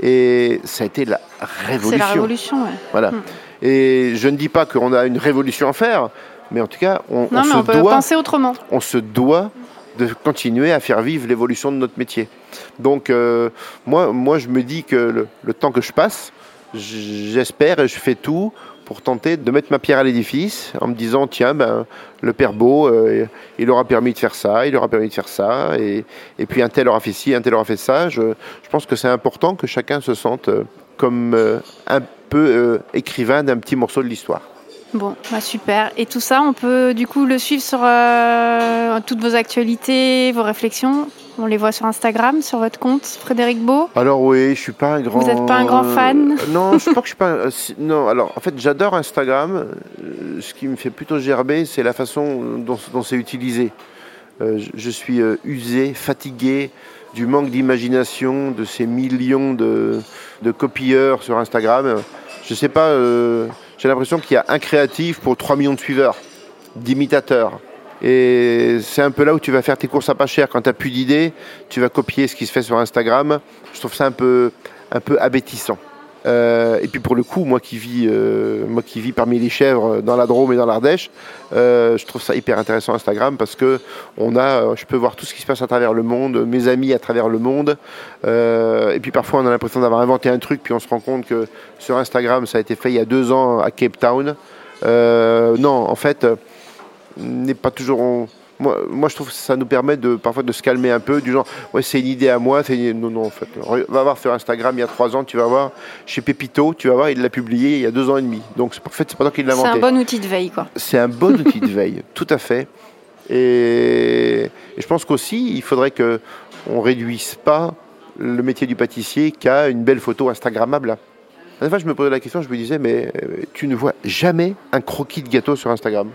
Et ça a été la révolution. C'est la révolution, ouais. Voilà. Hmm. Et je ne dis pas qu'on a une révolution à faire, mais en tout cas, on, on, se peut doit, penser autrement. On se doit de continuer à faire vivre l'évolution de notre métier. Donc, euh, moi, moi, je me dis que le, temps que je passe, j'espère et je fais tout pour tenter de mettre ma pierre à l'édifice en me disant tiens ben le père Beau euh, il aura permis de faire ça il aura permis de faire ça et, et, puis un tel aura fait ci un tel aura fait ça je, je pense que c'est important que chacun se sente euh, comme un peu écrivain d'un petit morceau de l'histoire Bon, bah super. Et tout ça, on peut du coup le suivre sur euh, toutes vos actualités, vos réflexions. On les voit sur Instagram, sur votre compte, Frédéric Beau. Alors oui, je suis pas un grand. Vous n'êtes pas un grand fan Non, je crois que je suis pas. Non, alors en fait, j'adore Instagram. Euh, ce qui me fait plutôt gerber, c'est la façon dont, c'est utilisé. Euh, je suis usé, fatigué du manque d'imagination de ces millions de, de, copieurs sur Instagram. Je sais pas j'ai l'impression qu'il y a un créatif pour 3 millions de suiveurs, d'imitateurs. Et c'est un peu là où tu vas faire tes courses à pas cher. Quand tu n'as plus d'idées, tu vas copier ce qui se fait sur Instagram. Je trouve ça un peu, un peu abétissant. Euh, et puis pour le coup, moi qui vis, euh, moi qui parmi les chèvres dans la Drôme et dans l'Ardèche, euh, je trouve ça hyper intéressant Instagram parce que on a, je peux voir tout ce qui se passe à travers le monde, mes amis à travers le monde. et puis parfois on a l'impression d'avoir inventé un truc, puis on se rend compte que sur Instagram ça a été fait il y a deux ans à Cape Town. non, en fait, n'est pas toujours moi, moi, je trouve que ça nous permet de, parfois de se calmer un peu, du genre, ouais, c'est une idée à moi. Non, non, en fait. Va voir sur Instagram il y a trois ans, tu vas voir, chez Pépito, tu vas voir, il l'a publié il y a deux ans et demi. Donc, en fait, c'est pas toi qui l'a inventé. C'est un bon outil de veille, quoi. C'est un bon outil de veille, *laughs* tout à fait. Et, je pense qu'aussi, il faudrait qu'on ne réduise pas le métier du pâtissier qu'à une belle photo Instagrammable. La fois, je me posais la question, je me disais, mais euh, tu ne vois jamais un croquis de gâteau sur Instagram?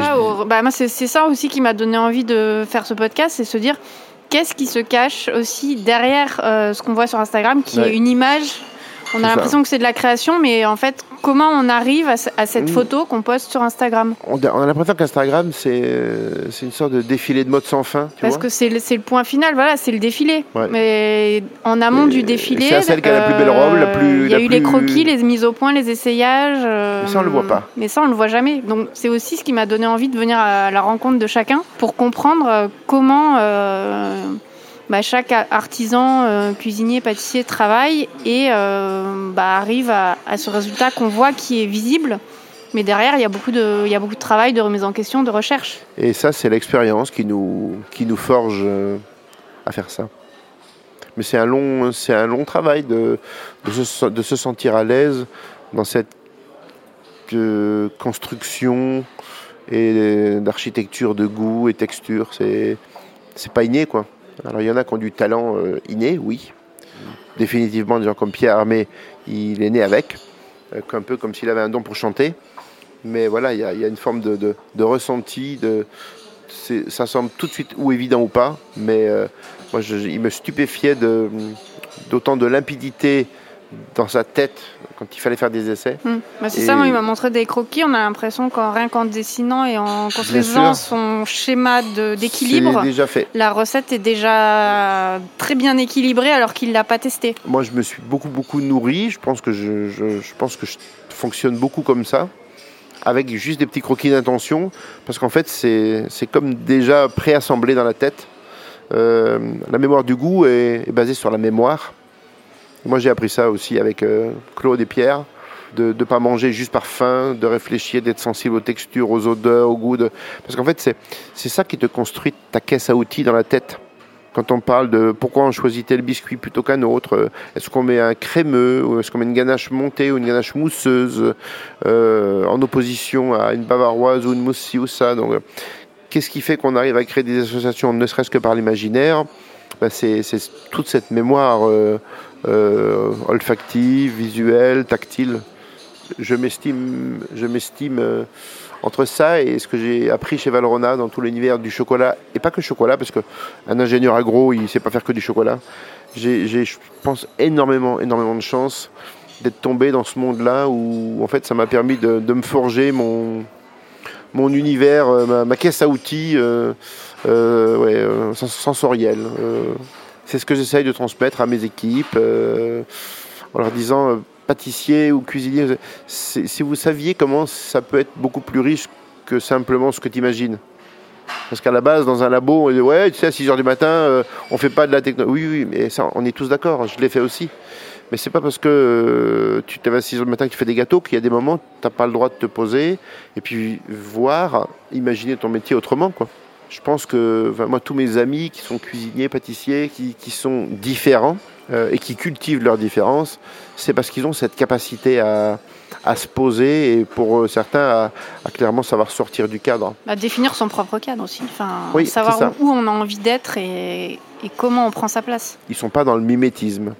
Euh, bah, moi, c'est ça aussi qui m'a donné envie de faire ce podcast, c'est se dire qu'est-ce qui se cache aussi derrière euh, ce qu'on voit sur Instagram, qui est une image on a l'impression que c'est de la création, mais en fait, comment on arrive à, cette photo qu'on poste sur Instagram On a, l'impression qu'Instagram, c'est une sorte de défilé de mode sans fin. Parce que c'est le, le, point final, voilà, c'est le défilé. Mais en amont du défilé. C'est celle qui a la plus belle robe, la plus. Il y a eu les croquis, les mises au point, les essayages. Euh, mais ça, on le voit pas. Mais ça, on le voit jamais. Donc, c'est aussi ce qui m'a donné envie de venir à la rencontre de chacun pour comprendre euh, comment. Euh, bah, chaque artisan, euh, cuisinier, pâtissier travaille et euh, bah, arrive à, ce résultat qu'on voit qui est visible. Mais derrière, il y, a beaucoup de, travail, de remise en question, de recherche. Et ça, c'est l'expérience qui nous, forge euh, à faire ça. Mais c'est un long, travail de, de, se, de se sentir à l'aise dans cette construction et d'architecture de goût et texture. C'est, c'est pas inné, quoi. Alors il y en a qui ont du talent euh, inné, oui. Définitivement, des gens comme Pierre Armé, il est né avec, euh, un peu comme s'il avait un don pour chanter. Mais voilà, il y, a une forme de, ressenti, de, ça semble tout de suite ou évident ou pas, mais euh, moi il me stupéfiait d'autant de limpidité dans sa tête quand il fallait faire des essais. Hmm. Bah, c'est ça, moi, il m'a montré des croquis. On a l'impression qu'en rien qu'en dessinant et en construisant son schéma d'équilibre, la recette est déjà très bien équilibrée alors qu'il l'a pas testé. Moi, je me suis beaucoup beaucoup nourri. Je pense que je, je, pense que je fonctionne beaucoup comme ça avec juste des petits croquis d'intention, parce qu'en fait, c'est comme déjà préassemblé dans la tête. Euh, la mémoire du goût est basée sur la mémoire. Moi, j'ai appris ça aussi avec euh, Claude et Pierre. de ne pas manger juste par faim, de réfléchir, d'être sensible aux textures, aux odeurs, aux goûts. Parce qu'en fait, c'est ça qui te construit ta caisse à outils dans la tête. Quand on parle de pourquoi on choisit tel biscuit plutôt qu'un autre, euh, est-ce qu'on met un crémeux, ou est-ce qu'on met une ganache montée ou une ganache mousseuse euh, en opposition à une bavaroise ou une mousse ci ou ça? Donc, qu'est-ce qui fait qu'on arrive à créer des associations, ne serait-ce que par l'imaginaire? Ben, c'est, toute cette mémoire olfactive, visuelle, tactile. Je m'estime, je m'estime entre ça et ce que j'ai appris chez Valrona dans tout l'univers du chocolat, et pas que chocolat, parce qu'un ingénieur agro, il ne sait pas faire que du chocolat. J'ai, je pense, énormément, énormément de chance d'être tombé dans ce monde-là où, en fait, ça m'a permis de, me forger mon, mon univers, euh, ma, caisse à outils euh, euh, sensorielle. C'est ce que j'essaye de transmettre à mes équipes en leur disant pâtissier ou cuisinier, si vous saviez comment ça peut être beaucoup plus riche que simplement ce que tu imagines. Parce qu'à la base, dans un labo, on dit Ouais, tu sais, à 6 h du matin, euh, on fait pas de la technologie. Oui, oui, mais on est tous d'accord, je l'ai fait aussi. Mais c'est pas parce que euh, tu te à 6 h du matin que tu fais des gâteaux qu'il y a des moments tu n'as pas le droit de te poser et puis voir, imaginer ton métier autrement. quoi. Je pense que moi, tous mes amis qui sont cuisiniers, pâtissiers, qui, qui sont différents, euh, et qui cultivent leurs différences, c'est parce qu'ils ont cette capacité à, à, se poser et pour euh, certains à, clairement savoir sortir du cadre. Bah, définir son propre cadre aussi, enfin, savoir où, on a envie d'être et, et, comment on prend sa place. Ils ne sont pas dans le mimétisme.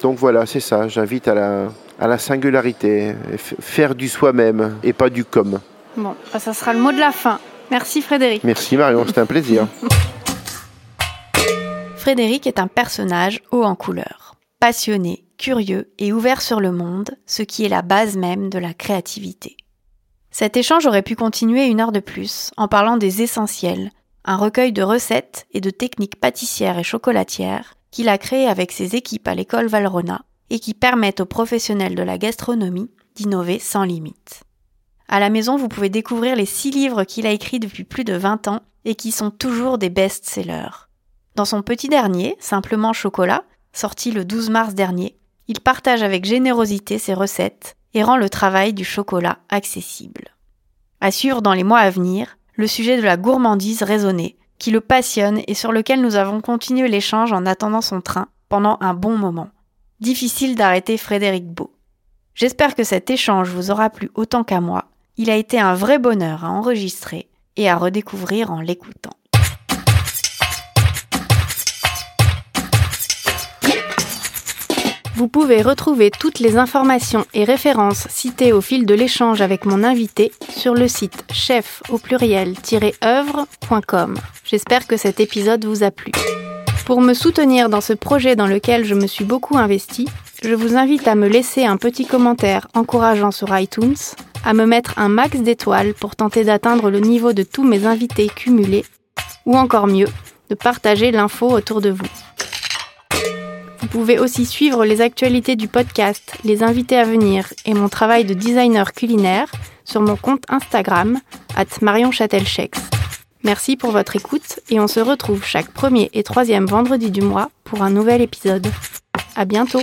Donc voilà, c'est ça, j'invite à la, à la singularité, faire du soi-même et pas du comme. Bon, bah, ça sera le mot de la fin. Merci Frédéric. Merci Marion, c'était un plaisir. *laughs* Frédéric est un personnage haut en couleur, passionné, curieux et ouvert sur le monde, ce qui est la base même de la créativité. Cet échange aurait pu continuer une heure de plus en parlant des essentiels, un recueil de recettes et de techniques pâtissières et chocolatières qu'il a créé avec ses équipes à l'école Valrona et qui permettent aux professionnels de la gastronomie d'innover sans limite. À la maison, vous pouvez découvrir les six livres qu'il a écrits depuis plus de 20 ans et qui sont toujours des best-sellers. Dans son petit dernier, Simplement Chocolat, sorti le 12 mars dernier, il partage avec générosité ses recettes et rend le travail du chocolat accessible. Assure dans les mois à venir le sujet de la gourmandise raisonnée, qui le passionne et sur lequel nous avons continué l'échange en attendant son train pendant un bon moment. Difficile d'arrêter Frédéric Beau. J'espère que cet échange vous aura plu autant qu'à moi. Il a été un vrai bonheur à enregistrer et à redécouvrir en l'écoutant. Vous pouvez retrouver toutes les informations et références citées au fil de l'échange avec mon invité sur le site chef au pluriel-œuvre.com. J'espère que cet épisode vous a plu. Pour me soutenir dans ce projet dans lequel je me suis beaucoup investi, je vous invite à me laisser un petit commentaire encourageant sur iTunes, à me mettre un max d'étoiles pour tenter d'atteindre le niveau de tous mes invités cumulés, ou encore mieux, de partager l'info autour de vous. Vous pouvez aussi suivre les actualités du podcast, les invités à venir et mon travail de designer culinaire sur mon compte Instagram, at Marion Merci pour votre écoute et on se retrouve chaque premier et troisième vendredi du mois pour un nouvel épisode. À bientôt!